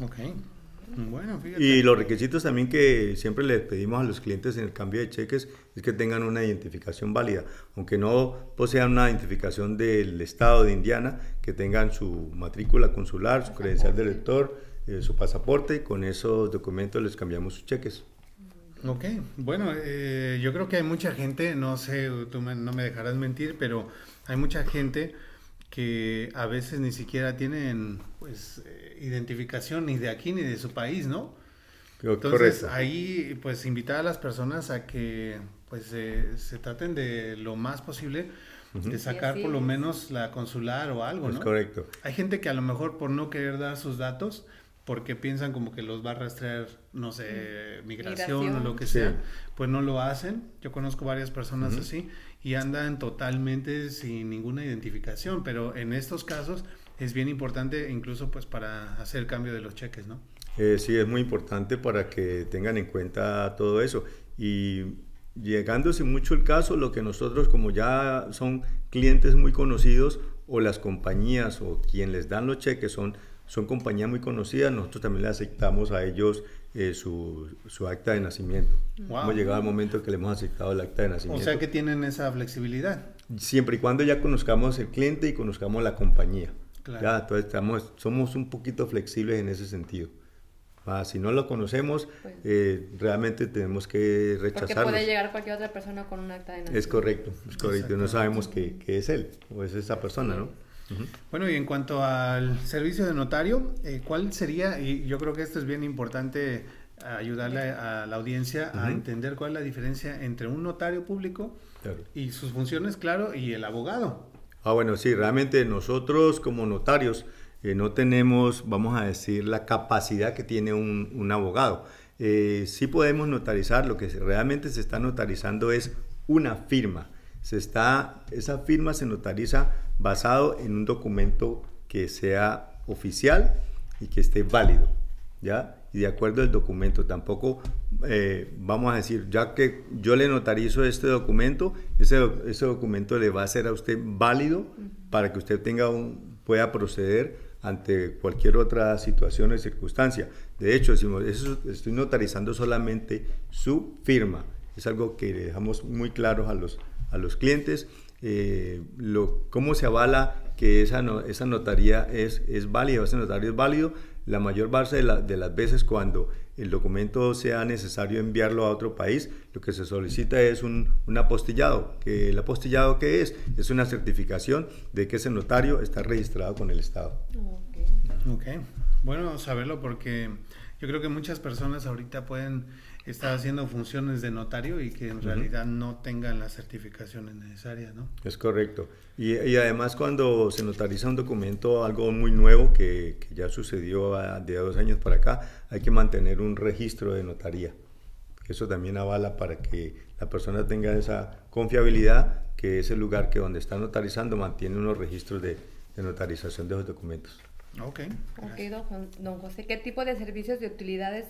Ok. Bueno, fíjate. Y los requisitos también que siempre les pedimos a los clientes en el cambio de cheques es que tengan una identificación válida, aunque no posean una identificación del estado de Indiana, que tengan su matrícula consular, su credencial de lector, eh, su pasaporte, con esos documentos les cambiamos sus cheques. Ok, bueno, eh, yo creo que hay mucha gente, no sé, tú me- no me dejarás mentir, pero hay mucha gente que a veces ni siquiera tienen pues eh, identificación ni de aquí ni de su país, ¿no? Entonces Correcto. ahí pues invitar a las personas a que pues eh, se traten de lo más posible de sacar por lo es. menos la consular o algo, Es ¿no? correcto. Hay gente que a lo mejor por no querer dar sus datos, porque piensan como que los va a rastrear, no sé, migración, o lo que Sí. sea, pues no lo hacen. Yo conozco varias personas así y andan totalmente sin ninguna identificación, pero en estos casos es bien importante incluso pues para hacer el cambio de los cheques, ¿no? Eh, sí, es muy importante para que tengan en cuenta todo eso. Y llegándose mucho el caso, lo que nosotros como ya son clientes muy conocidos o las compañías o quien les dan los cheques son, son compañías muy conocidas, nosotros también le aceptamos a ellos eh, su, su acta de nacimiento. Wow. Hemos llegado al momento que le hemos aceptado el acta de O nacimiento. sea que tienen esa flexibilidad. Siempre y cuando ya conozcamos el cliente y conozcamos la compañía. Claro. Ya, entonces estamos, somos un poquito flexibles en ese sentido. Ah, si no lo conocemos, Pues- eh, realmente tenemos que Porque rechazarlo. puede llegar cualquier otra persona con un acta de nacimiento. Es correcto, es correcto. No sabemos que, que es él o es esa persona, ¿no? Bueno, y en cuanto al servicio de notario, eh, ¿cuál sería? Y yo creo que esto es bien importante ayudarle a la audiencia a entender cuál es la diferencia entre un notario público Claro. y sus funciones, claro, y el abogado. Ah, bueno, sí, realmente nosotros como notarios eh, no tenemos, vamos a decir, la capacidad que tiene un, abogado. Eh, sí podemos notarizar, lo que realmente se está notarizando es una firma. Se está, esa firma se notariza basado en un documento que sea oficial y que esté válido, ¿ya? Y de acuerdo al documento, tampoco eh, vamos a decir, ya que yo le notarizo este documento, ese, doc- ese documento le va a ser a usted válido para que usted tenga un, pueda proceder ante cualquier otra situación o circunstancia. De hecho, decimos, eso, estoy notarizando solamente su firma. Es algo que le dejamos muy claro a los, a los clientes. eh, lo, cómo se avala que esa, no- esa notaría es, es válida, ese notario es válido. La mayor base de, la- de las veces cuando el documento sea necesario enviarlo a otro país, lo que se solicita es un, un apostillado. Que ¿El apostillado qué es? Es una certificación de que ese notario está registrado con el Estado. Ok. Ok, bueno saberlo porque yo creo que muchas personas ahorita pueden estar haciendo funciones de notario y que en realidad no tengan las certificaciones necesarias, ¿no? Es correcto. Y, y además cuando se notariza un documento, algo muy nuevo que, que ya sucedió a- de dos años para acá, hay que mantener un registro de notaría. Eso también avala para que la persona tenga esa confiabilidad que ese lugar que donde está notarizando mantiene unos registros de, de notarización de los documentos. Ok. Ok, don, don José, ¿qué tipo de servicios y utilidades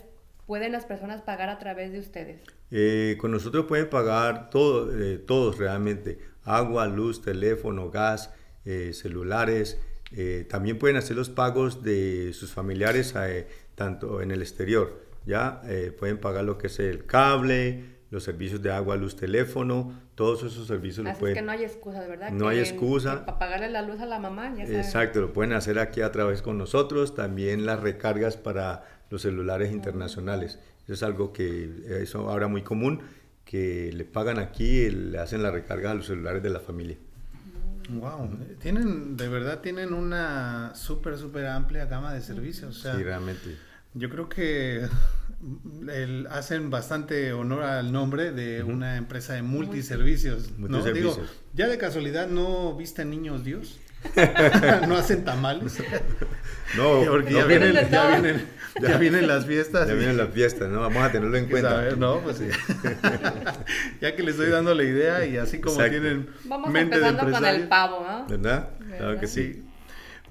pueden las personas pagar a través de ustedes? Eh, con nosotros pueden pagar todo, eh, todos realmente, agua, luz, teléfono, gas, eh, celulares. eh, también pueden hacer los pagos de sus familiares eh, tanto en el exterior. Ya Eh, pueden pagar lo que es el cable, los servicios de agua, luz, teléfono, todos esos servicios Así es pueden. que no hay excusa, verdad. No hay excusa. para pagarle la luz a la mamá, ya saben. Exacto, lo pueden hacer aquí a través con nosotros. También las recargas para los celulares internacionales. Eso es algo que es ahora muy común, que le pagan aquí y le hacen la recarga a los celulares de la familia. Wow, tienen, de verdad tienen una súper, súper amplia gama de servicios. O sea, sí, realmente. yo creo que el- hacen bastante honor al nombre de una empresa de multiservicios. ¿no? Multiservicios. Digo, ya de casualidad no visten niños Dios. No hacen tamales. No, <laughs> Porque no, ya, vienen ya, vienen, ya vienen las fiestas. ya y- vienen las fiestas, ¿no? Vamos a tenerlo en que cuenta. saber, ¿no? Pues sí. <laughs> ya que le estoy dando la idea y así como Exacto. tienen Vamos mente de empezando con el empresario. pavo, ¿no? ¿Verdad? ¿Verdad? Claro que sí. Sí.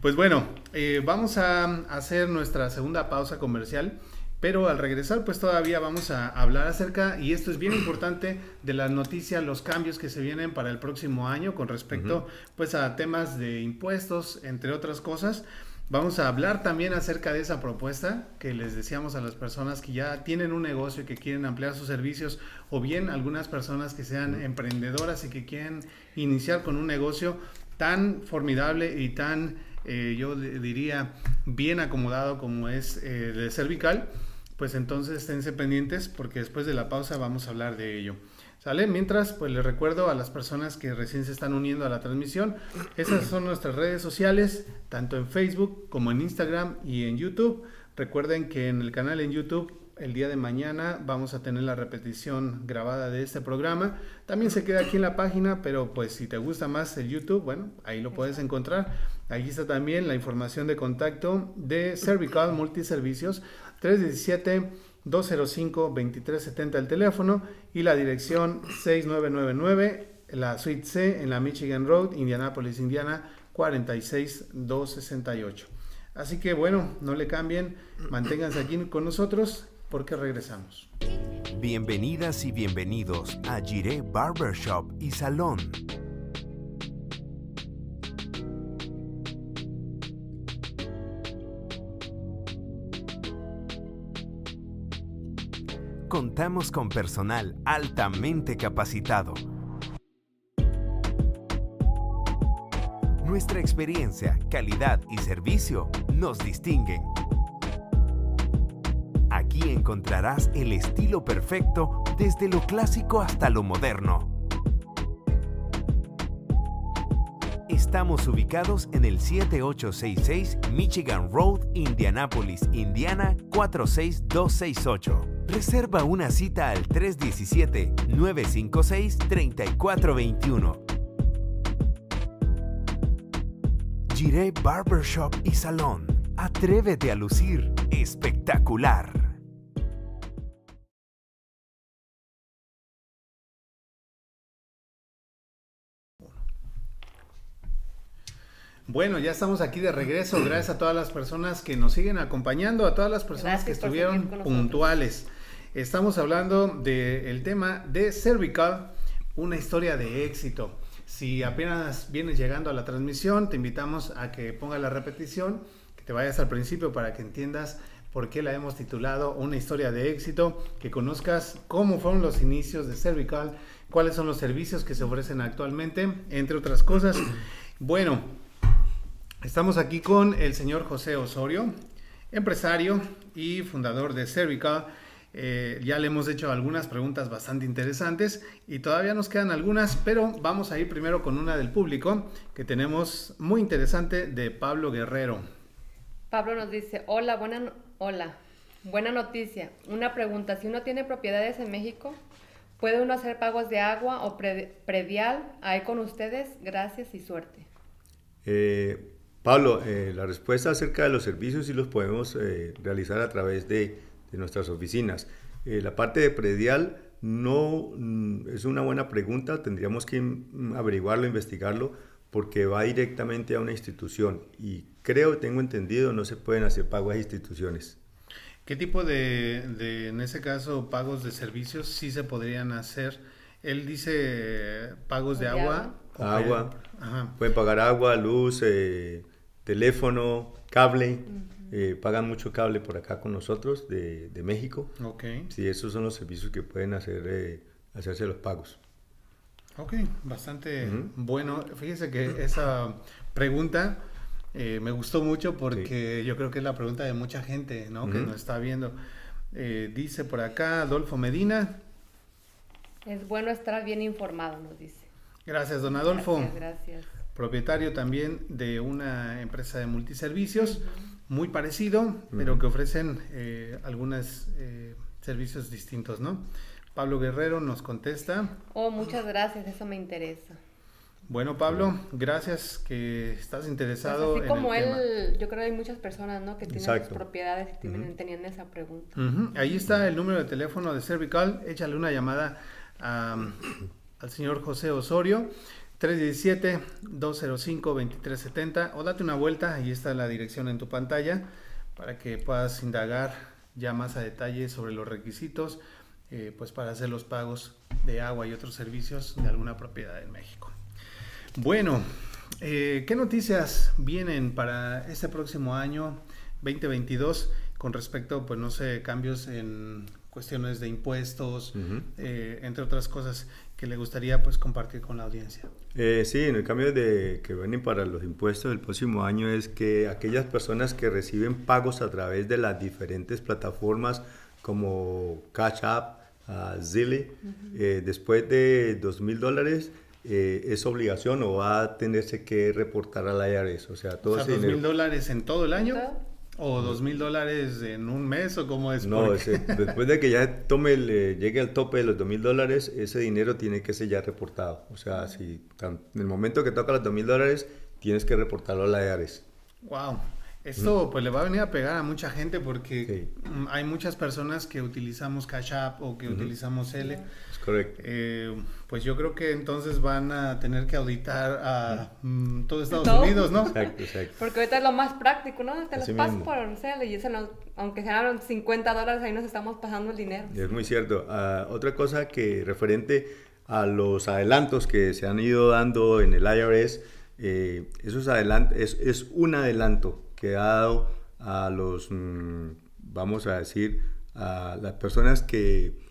Pues bueno, eh, vamos a hacer nuestra segunda pausa comercial Pero al regresar, pues todavía vamos a hablar acerca, y esto es bien importante, de las noticias, los cambios que se vienen para el próximo año con respecto pues a temas de impuestos, entre otras cosas. Vamos a hablar también acerca de esa propuesta que les decíamos a las personas que ya tienen un negocio y que quieren ampliar sus servicios o bien algunas personas que sean emprendedoras y que quieren iniciar con un negocio tan formidable y tan, eh, yo diría, bien acomodado como es eh, el cervical pues entonces esténse pendientes porque después de la pausa vamos a hablar de ello. ¿Sale? Mientras, pues les recuerdo a las personas que recién se están uniendo a la transmisión, esas son nuestras redes sociales, tanto en Facebook como en Instagram y en YouTube. Recuerden que en el canal en YouTube el día de mañana vamos a tener la repetición grabada de este programa. También se queda aquí en la página, pero pues si te gusta más el YouTube, bueno, ahí lo puedes encontrar. Aquí está también la información de contacto de Cervical Multiservicios 317-205-2370 el teléfono y la dirección 6999, la suite C en la Michigan Road, Indianapolis, Indiana 46268. Así que bueno, no le cambien, manténganse aquí con nosotros porque regresamos. Bienvenidas y bienvenidos a Giré Barbershop y Salón contamos con personal altamente capacitado. Nuestra experiencia, calidad y servicio nos distinguen. Aquí encontrarás el estilo perfecto desde lo clásico hasta lo moderno. Estamos ubicados en el 7866 Michigan Road, Indianapolis, Indiana 46268. Reserva una cita al 317-956-3421. Giré Barbershop y Salón. Atrévete a lucir espectacular. Bueno, ya estamos aquí de regreso. Gracias a todas las personas que nos siguen acompañando, a todas las personas que estuvieron puntuales. Estamos hablando del tema de Cervical, una historia de éxito. Si apenas vienes llegando a la transmisión, te invitamos a que pongas la repetición, que te vayas al principio para que entiendas por qué la hemos titulado Una historia de éxito, que conozcas cómo fueron los inicios de Cervical, cuáles son los servicios que se ofrecen actualmente, entre otras cosas. <clears throat> Bueno, estamos aquí con el señor José Osorio, empresario y fundador de Cervical eh, ya le hemos hecho algunas preguntas bastante interesantes y todavía nos quedan algunas, pero vamos a ir primero con una del público que tenemos muy interesante de Pablo Guerrero. Pablo nos dice, hola, buena, hola, buena noticia. Una pregunta, si uno tiene propiedades en México, ¿puede uno hacer pagos de agua o predial ahí con ustedes? Gracias y suerte. Eh, Pablo, eh, la respuesta acerca de los servicios sí los podemos realizar a través de de nuestras oficinas. Eh, la parte de predial no mm, es una buena pregunta, tendríamos que mm, averiguarlo, investigarlo, porque va directamente a una institución y creo, tengo entendido, no se pueden hacer pagos a instituciones. ¿Qué tipo de, en ese caso, pagos de servicios sí se podrían hacer? Él dice pagos de agua. Agua. Pueden pagar agua, luz, eh, teléfono, cable. Eh, pagan mucho cable por acá con nosotros de, de, México. Ok. Sí, esos son los servicios que pueden hacer, eh, hacerse los pagos. Ok, bastante bueno. Fíjese que esa pregunta eh, me gustó mucho porque yo creo que es la pregunta de mucha gente ¿no? que nos está viendo. dice por acá Adolfo Medina. Es bueno estar bien informado, nos dice. Gracias, don Adolfo. Gracias, gracias. Propietario también de una empresa de multiservicios muy parecido, pero que ofrecen eh, algunos eh, servicios distintos, ¿no? Pablo Guerrero nos contesta. Oh, muchas gracias, eso me interesa. Bueno, Pablo, gracias que estás interesado. Pues así como él, yo creo que hay muchas personas, ¿no? Que tienen sus propiedades y tenían esa pregunta. Ahí está el número de teléfono de Cervical. Échale una llamada al señor José Osorio. 317-205-2370 o date una vuelta, ahí está la dirección en tu pantalla para que puedas indagar ya más a detalle sobre los requisitos eh, pues para hacer los pagos de agua y otros servicios de alguna propiedad en México. Bueno, eh, ¿qué noticias vienen para este próximo año 2022 con respecto, pues no sé, cambios en cuestiones de impuestos, eh, entre otras cosas que le gustaría pues compartir con la audiencia? Eh, sí, en el cambio de, que vienen para los impuestos del próximo año es que aquellas personas que reciben pagos a través de las diferentes plataformas como Cash App, uh, Zilly, eh, después de dos mil dólares, es obligación o va a tenerse que reportar al IRS. O sea, todo o sea, mil dólares en todo el año. ¿O dos mil dólares en un mes o cómo es? No, después de que ya tome eh, llegue al tope de los dos mil dólares, ese dinero tiene que ser ya reportado. O sea, si en el momento que toca los dos mil dólares, tienes que reportarlo a la IARES. Wow. Esto pues le va a venir a pegar a mucha gente porque hay muchas personas que utilizamos Cash App o que utilizamos L. correcto. Eh, pues yo creo que entonces van a tener que auditar a mm, todo Estados Unidos, ¿no? Exacto, exacto. Porque ahorita es lo más práctico, ¿no? Te los paso por Cel y eso aunque sean 50 dólares, ahí nos estamos pasando el dinero. Es muy cierto. Ah, otra cosa que referente a los adelantos que se han ido dando en el IRS, eh, esos adelantos, es, es un adelanto que ha dado a los, mm, vamos a decir, a las personas que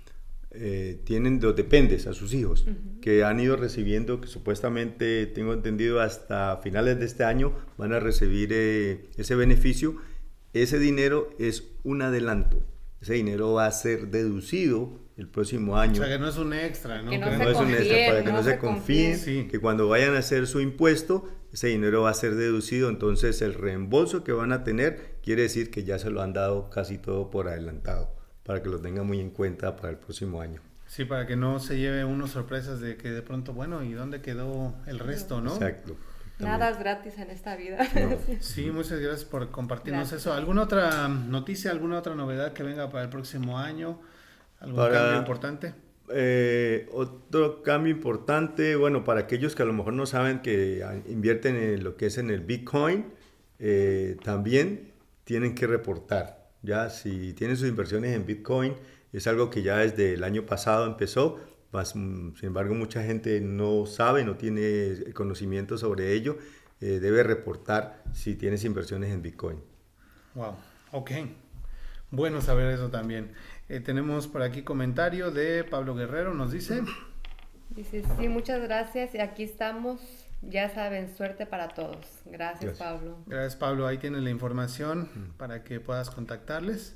eh, tienen los dependes, a sus hijos, que han ido recibiendo, que supuestamente tengo entendido hasta finales de este año van a recibir eh, ese beneficio. Ese dinero es un adelanto. Ese dinero va a ser deducido el próximo año. O sea, que no es un extra, ¿no? Que no, es un extra, para que no, se confíen, que cuando vayan a hacer su impuesto, ese dinero va a ser deducido, entonces el reembolso que van a tener quiere decir que ya se lo han dado casi todo por adelantado, para que lo tengan muy en cuenta para el próximo año. Sí, para que no se lleve uno sorpresas de que de pronto, bueno, ¿y dónde quedó el resto, no? Exacto. Nada es gratis en esta vida. <laughs> Sí, muchas gracias por compartirnos eso. ¿Alguna otra noticia, alguna otra novedad que venga para el próximo año? ¿Algún cambio importante? Eh, otro cambio importante, bueno, para aquellos que a lo mejor no saben que invierten en lo que es en el Bitcoin, eh, también tienen que reportar. Ya, si tienen sus inversiones en Bitcoin, es algo que ya desde el año pasado empezó, sin embargo mucha gente no sabe, no tiene conocimiento sobre ello, eh, debe reportar si tienes inversiones en Bitcoin. Wow, ok. Bueno saber eso también. Eh, tenemos por aquí comentario de Pablo Guerrero, nos dice. Dice, sí, muchas gracias y aquí estamos. Ya saben, suerte para todos. Gracias, Pablo. Gracias, Pablo. Ahí tienes la información para que puedas contactarles.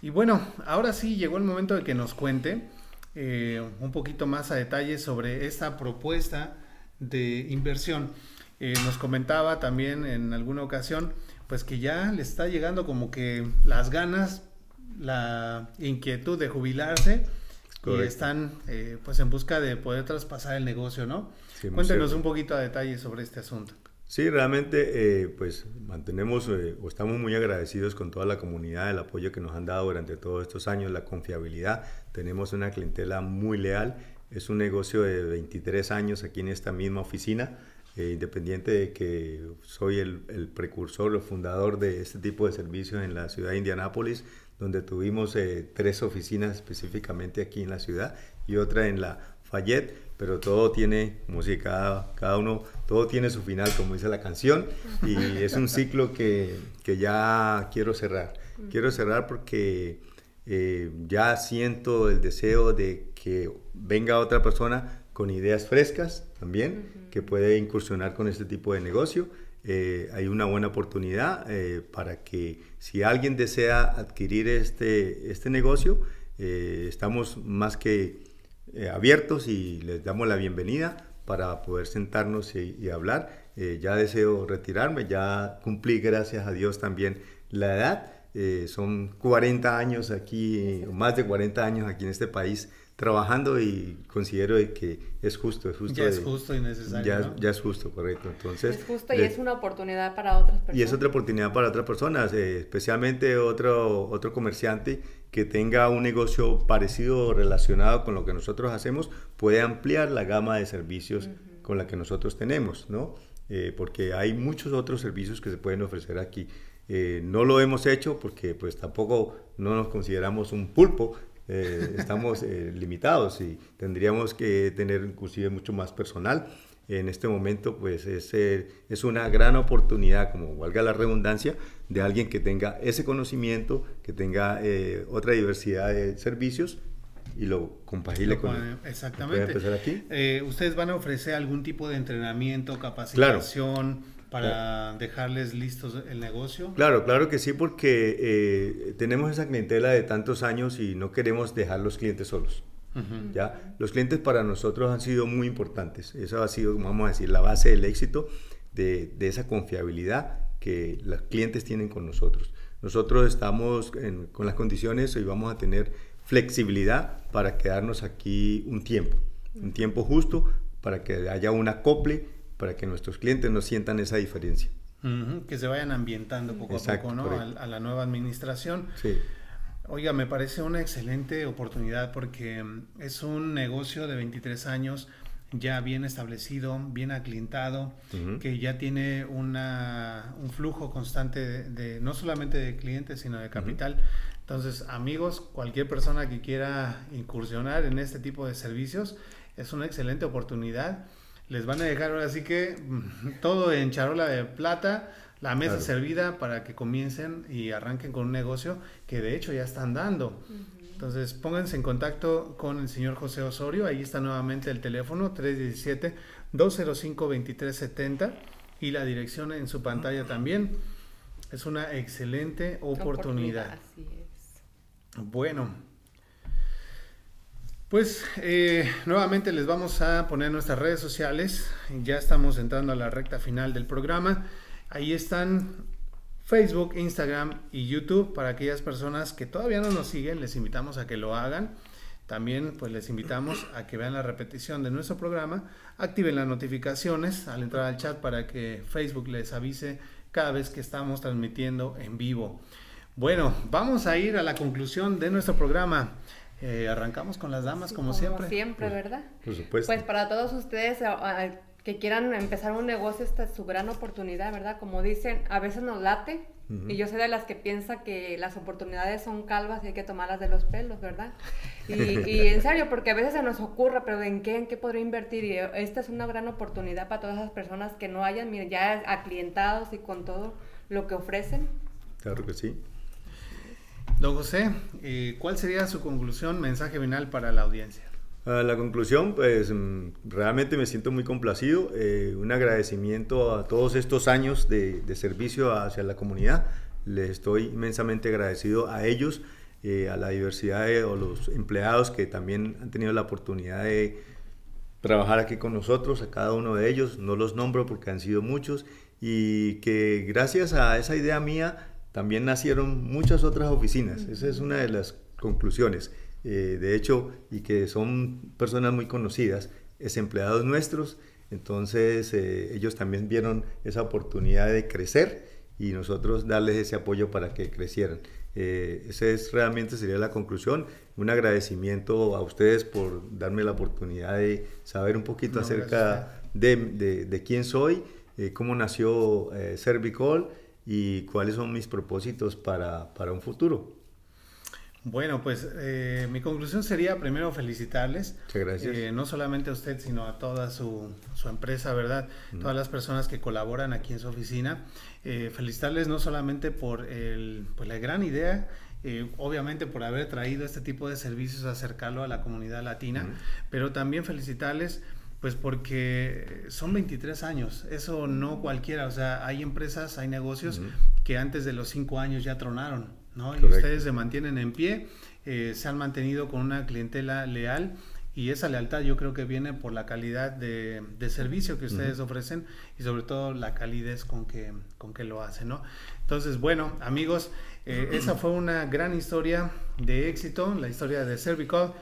Y bueno, ahora sí llegó el momento de que nos cuente eh, un poquito más a detalle sobre esta propuesta de inversión. Eh, nos comentaba también en alguna ocasión, pues que ya le está llegando como que las ganas la inquietud de jubilarse y están eh, pues en busca de poder traspasar el negocio, ¿no? Cuéntenos un poquito a detalle sobre este asunto. Sí, realmente eh, pues mantenemos eh, o estamos muy agradecidos con toda la comunidad, el apoyo que nos han dado durante todos estos años, la confiabilidad. Tenemos una clientela muy leal. Es un negocio de 23 años aquí en esta misma oficina. independiente de que soy el, el precursor, el fundador de este tipo de servicios en la ciudad de Indianápolis, donde tuvimos eh, tres oficinas específicamente aquí en la ciudad y otra en la Fayette, pero todo tiene, como si cada, cada uno, todo tiene su final, como dice la canción, y es un ciclo que, que ya quiero cerrar. Quiero cerrar porque eh, ya siento el deseo de que venga otra persona con ideas frescas también, que puede incursionar con este tipo de negocio eh, hay una buena oportunidad eh, para que si alguien desea adquirir este, este negocio, eh, estamos más que abiertos y les damos la bienvenida para poder sentarnos y, hablar. ya deseo retirarme, ya cumplí, gracias a Dios, también la edad. son 40 años aquí, más de 40 años aquí en este país trabajando y considero que es justo, es justo. Ya es justo y necesario. Ya, ya es justo, correcto. Entonces, es justo y es una oportunidad para otras personas. Y es otra oportunidad para otras personas, eh, especialmente otro, otro comerciante que tenga un negocio parecido o relacionado con lo que nosotros hacemos, puede ampliar la gama de servicios con la que nosotros tenemos, ¿no? Eh, porque hay muchos otros servicios que se pueden ofrecer aquí. Eh, no lo hemos hecho porque pues tampoco no nos consideramos un pulpo, eh, estamos eh, limitados y tendríamos que tener inclusive mucho más personal. En este momento pues es, es una gran oportunidad, como valga la redundancia, de alguien que tenga ese conocimiento, que tenga otra diversidad de servicios y lo compagile con exactamente aquí? ustedes van a ofrecer algún tipo de entrenamiento capacitación para dejarles listos el negocio? Claro, claro que sí, porque eh, tenemos esa clientela de tantos años y no queremos dejar los clientes solos. ¿ya? Los clientes para nosotros han sido muy importantes. Eso ha sido, vamos a decir, la base del éxito de, de esa confiabilidad que los clientes tienen con nosotros. Nosotros estamos con las condiciones y vamos a tener flexibilidad para quedarnos aquí un tiempo, un tiempo justo para que haya un acople para que nuestros clientes no sientan esa diferencia. que se vayan ambientando poco a poco ¿no? a, la nueva administración. Sí. Oiga, me parece una excelente oportunidad porque mm, es un negocio de 23 años ya bien establecido, bien aclientado, que ya tiene una, un flujo constante de, no solamente de clientes, sino de capital. Entonces, amigos, cualquier persona que quiera incursionar en este tipo de servicios, es una excelente oportunidad les van a dejar ahora sí que mm, todo en charola de plata, la mesa servida para que comiencen y arranquen con un negocio que de hecho ya están dando. Entonces pónganse en contacto con el señor José Osorio, ahí está nuevamente el teléfono 317-205-2370 y la dirección en su pantalla también. Es una excelente oportunidad. Así es. Bueno, pues eh, nuevamente les vamos a poner nuestras redes sociales. Ya estamos entrando a la recta final del programa. Ahí están Facebook, Instagram y YouTube para aquellas personas que todavía no nos siguen. Les invitamos a que lo hagan. También pues les invitamos a que vean la repetición de nuestro programa, activen las notificaciones al entrar al chat para que Facebook les avise cada vez que estamos transmitiendo en vivo. Bueno, vamos a ir a la conclusión de nuestro programa. Eh, arrancamos con las damas, como, siempre. siempre, ¿verdad? Por supuesto. Pues para todos ustedes que quieran empezar un negocio, esta es su gran oportunidad, ¿verdad? Como dicen, a veces nos late. Y yo soy de las que piensa que las oportunidades son calvas y hay que tomarlas de los pelos, ¿verdad? Y, <laughs> en serio, porque a veces se nos ocurre, pero ¿en qué, en qué podría invertir? Y esta es una gran oportunidad para todas esas personas que no hayan, miren, ya aclientados y con todo lo que ofrecen. Claro que sí. Don José, eh, ¿cuál sería su conclusión, mensaje final para la audiencia? la conclusión, pues mm, realmente me siento muy complacido, eh, un agradecimiento a todos estos años de, servicio hacia la comunidad, les estoy inmensamente agradecido a ellos, eh, a la diversidad de o los empleados que también han tenido la oportunidad de trabajar aquí con nosotros, a cada uno de ellos, no los nombro porque han sido muchos, y que gracias a esa idea mía, también nacieron muchas otras oficinas. Esa es una de las conclusiones. Eh, de hecho, y que son personas muy conocidas, es empleados nuestros, entonces eh, ellos también vieron esa oportunidad de crecer y nosotros darles ese apoyo para que crecieran. Eh, esa es realmente sería la conclusión. Un agradecimiento a ustedes por darme la oportunidad de saber un poquito acerca de, de, de, quién soy, cómo nació Servicol y cuáles son mis propósitos para, para un futuro. Bueno, pues eh, mi conclusión sería primero felicitarles. Muchas gracias. Eh, no solamente a usted, sino a toda su, su empresa, ¿verdad? Todas las personas que colaboran aquí en su oficina. Eh, felicitarles no solamente por el, pues la gran idea, obviamente por haber traído este tipo de servicios, acercarlo a la comunidad latina, pero también felicitarles pues porque son 23 años, eso no cualquiera, o sea, hay empresas, hay negocios que antes de los 5 años ya tronaron, ¿no? Y ustedes se mantienen en pie, eh, se han mantenido con una clientela leal y esa lealtad yo creo que viene por la calidad de, servicio que ustedes ofrecen y sobre todo la calidez con que, con que lo hacen, ¿no? Entonces, bueno, amigos, eh, esa fue una gran historia de éxito, la historia de Cervical,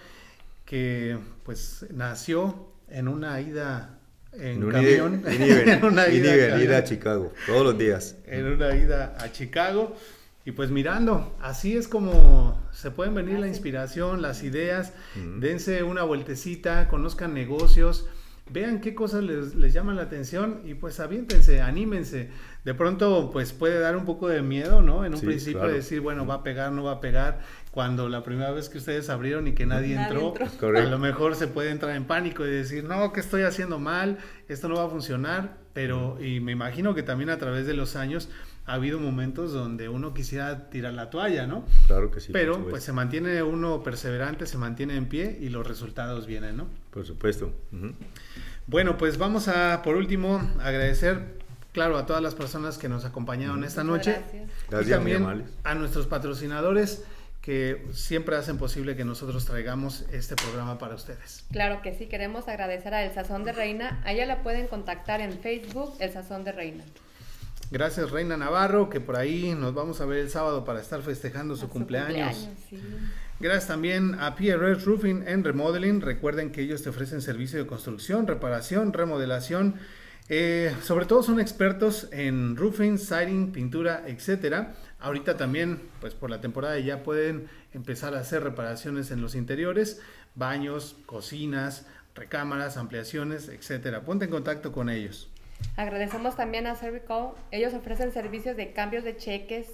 que pues nació en una ida en, camión. <laughs> en una ida, a Chicago, todos los días. En una ida a Chicago. Y pues mirando, así es como se pueden venir la inspiración, las ideas. Dense una vueltecita, conozcan negocios. Vean qué cosas les, les llaman la atención y pues aviéntense, anímense. De pronto pues puede dar un poco de miedo, ¿no? En un Sí, principio claro. decir, bueno, va a pegar, no va a pegar, cuando la primera vez que ustedes abrieron y que nadie, Nadie entró, entró. a lo mejor se puede entrar en pánico y decir, no, que estoy haciendo mal, esto no va a funcionar, pero y me imagino que también a través de los años ha habido momentos donde uno quisiera tirar la toalla, ¿no? Claro que sí. Pero pues se mantiene uno perseverante, se mantiene en pie y los resultados vienen, ¿no? Por supuesto. Bueno, pues vamos a, por último, agradecer, claro, a todas las personas que nos acompañaron esta Muchas noche. gracias. Y Gracias, también a nuestros patrocinadores que siempre hacen posible que nosotros traigamos este programa para ustedes. Claro que sí, queremos agradecer a El Sazón de Reina. A ella la pueden contactar en Facebook, El Sazón de Reina. Gracias Reina Navarro, que por ahí nos vamos a ver el sábado para estar festejando su, cumpleaños. sí. Gracias también a PRS Roofing and Remodeling. Recuerden que ellos te ofrecen servicio de construcción, reparación, remodelación. Eh, sobre todo son expertos en roofing, siding, pintura, etcétera. Ahorita también, pues por la temporada ya pueden empezar a hacer reparaciones en los interiores, baños, cocinas, recámaras, ampliaciones, etcétera. Ponte en contacto con ellos. Agradecemos también a Servicall. Ellos ofrecen servicios de cambios de cheques,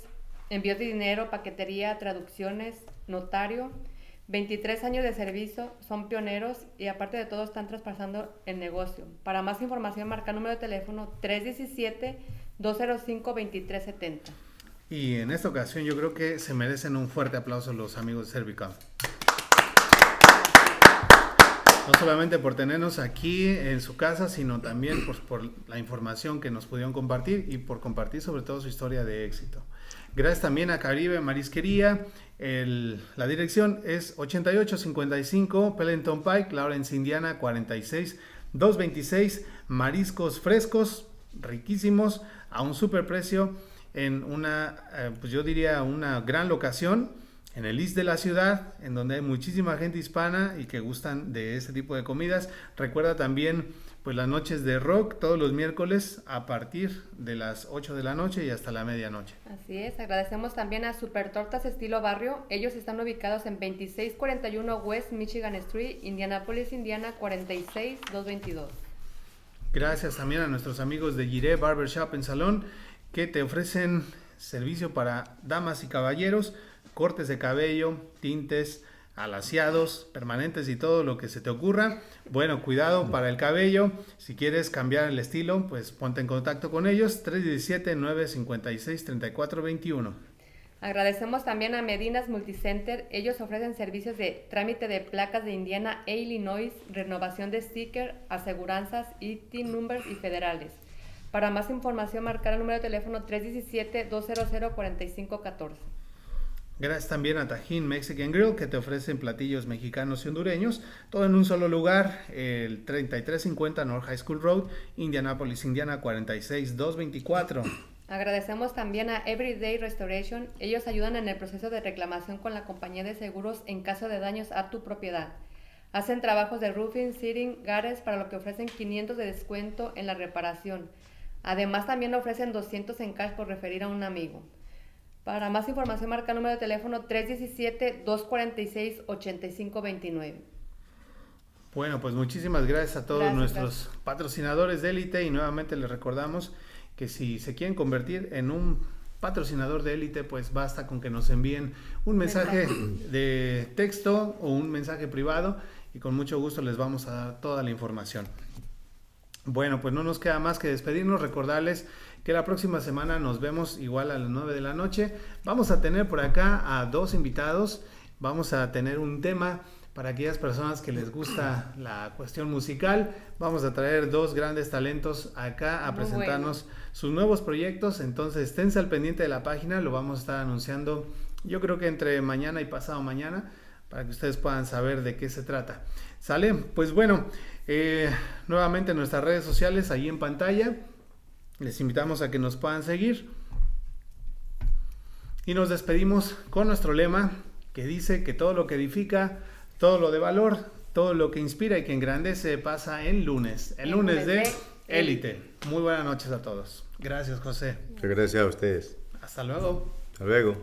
envíos de dinero, paquetería, traducciones, notario. 23 años de servicio, son pioneros y aparte de todo están traspasando el negocio. Para más información marca número de teléfono 317-205-2370. Y en esta ocasión yo creo que se merecen un fuerte aplauso los amigos de Cervical. No solamente por tenernos aquí en su casa, sino también por la información que nos pudieron compartir y por compartir sobre todo su historia de éxito. Gracias también a Caribe Marisquería. La dirección es 8855 Pellenton Pike, Lawrence, Indiana 46226. Mariscos frescos, riquísimos, a un super precio en una, eh, pues yo diría, una gran locación en el east de la ciudad, en donde hay muchísima gente hispana y que gustan de este tipo de comidas. Recuerda también pues las noches de rock todos los miércoles a partir de las 8 de la noche y hasta la medianoche. Así es, agradecemos también a Super Tortas Estilo Barrio. Ellos están ubicados en 2641 West Michigan Street, Indianapolis, Indiana 46222. Gracias también a nuestros amigos de Giré Barbershop en Salón que te ofrecen servicio para damas y caballeros, cortes de cabello, tintes, alaciados, permanentes y todo lo que se te ocurra. Bueno, cuidado para el cabello. Si quieres cambiar el estilo, pues ponte en contacto con ellos. 317-956-3421. Agradecemos también a Medinas Multicenter. Ellos ofrecen servicios de trámite de placas de Indiana e Illinois, renovación de sticker, aseguranzas, IT numbers y federales. Para más información, marcar el número de teléfono 317-200-4514. Gracias también a Tajín Mexican Grill que te ofrecen platillos mexicanos y hondureños, todo en un solo lugar, el 3350 North High School Road, Indianapolis, Indiana 46224. Agradecemos también a Everyday Restoration. Ellos ayudan en el proceso de reclamación con la compañía de seguros en caso de daños a tu propiedad. Hacen trabajos de roofing, seating, gares para lo que ofrecen 500 de descuento en la reparación. Además también ofrecen 200 en cash por referir a un amigo. Para más información marca el número de teléfono 317-246-8529. Bueno, pues muchísimas gracias a todos Gracias, nuestros patrocinadores de élite y nuevamente les recordamos que si se quieren convertir en un patrocinador de élite, pues basta con que nos envíen un mensaje de texto o un mensaje privado y con mucho gusto les vamos a dar toda la información. Bueno, pues no nos queda más que despedirnos, recordarles que la próxima semana nos vemos igual a las 9 de la noche. Vamos a tener por acá a dos invitados, vamos a tener un tema para aquellas personas que les gusta la cuestión musical. Vamos a traer dos grandes talentos acá a Muy presentarnos sus nuevos proyectos, entonces esténse al pendiente de la página, lo vamos a estar anunciando yo creo que entre mañana y pasado mañana para que ustedes puedan saber de qué se trata. ¿Sale? Pues bueno, eh, nuevamente nuestras redes sociales ahí en pantalla. Les invitamos a que nos puedan seguir. Y nos despedimos con nuestro lema que dice que todo lo que edifica, todo lo de valor, todo lo que inspira y que engrandece pasa en lunes. El lunes de Élite. Muy buenas noches a todos. Gracias José. Muchas gracias a ustedes. Hasta luego. Hasta luego.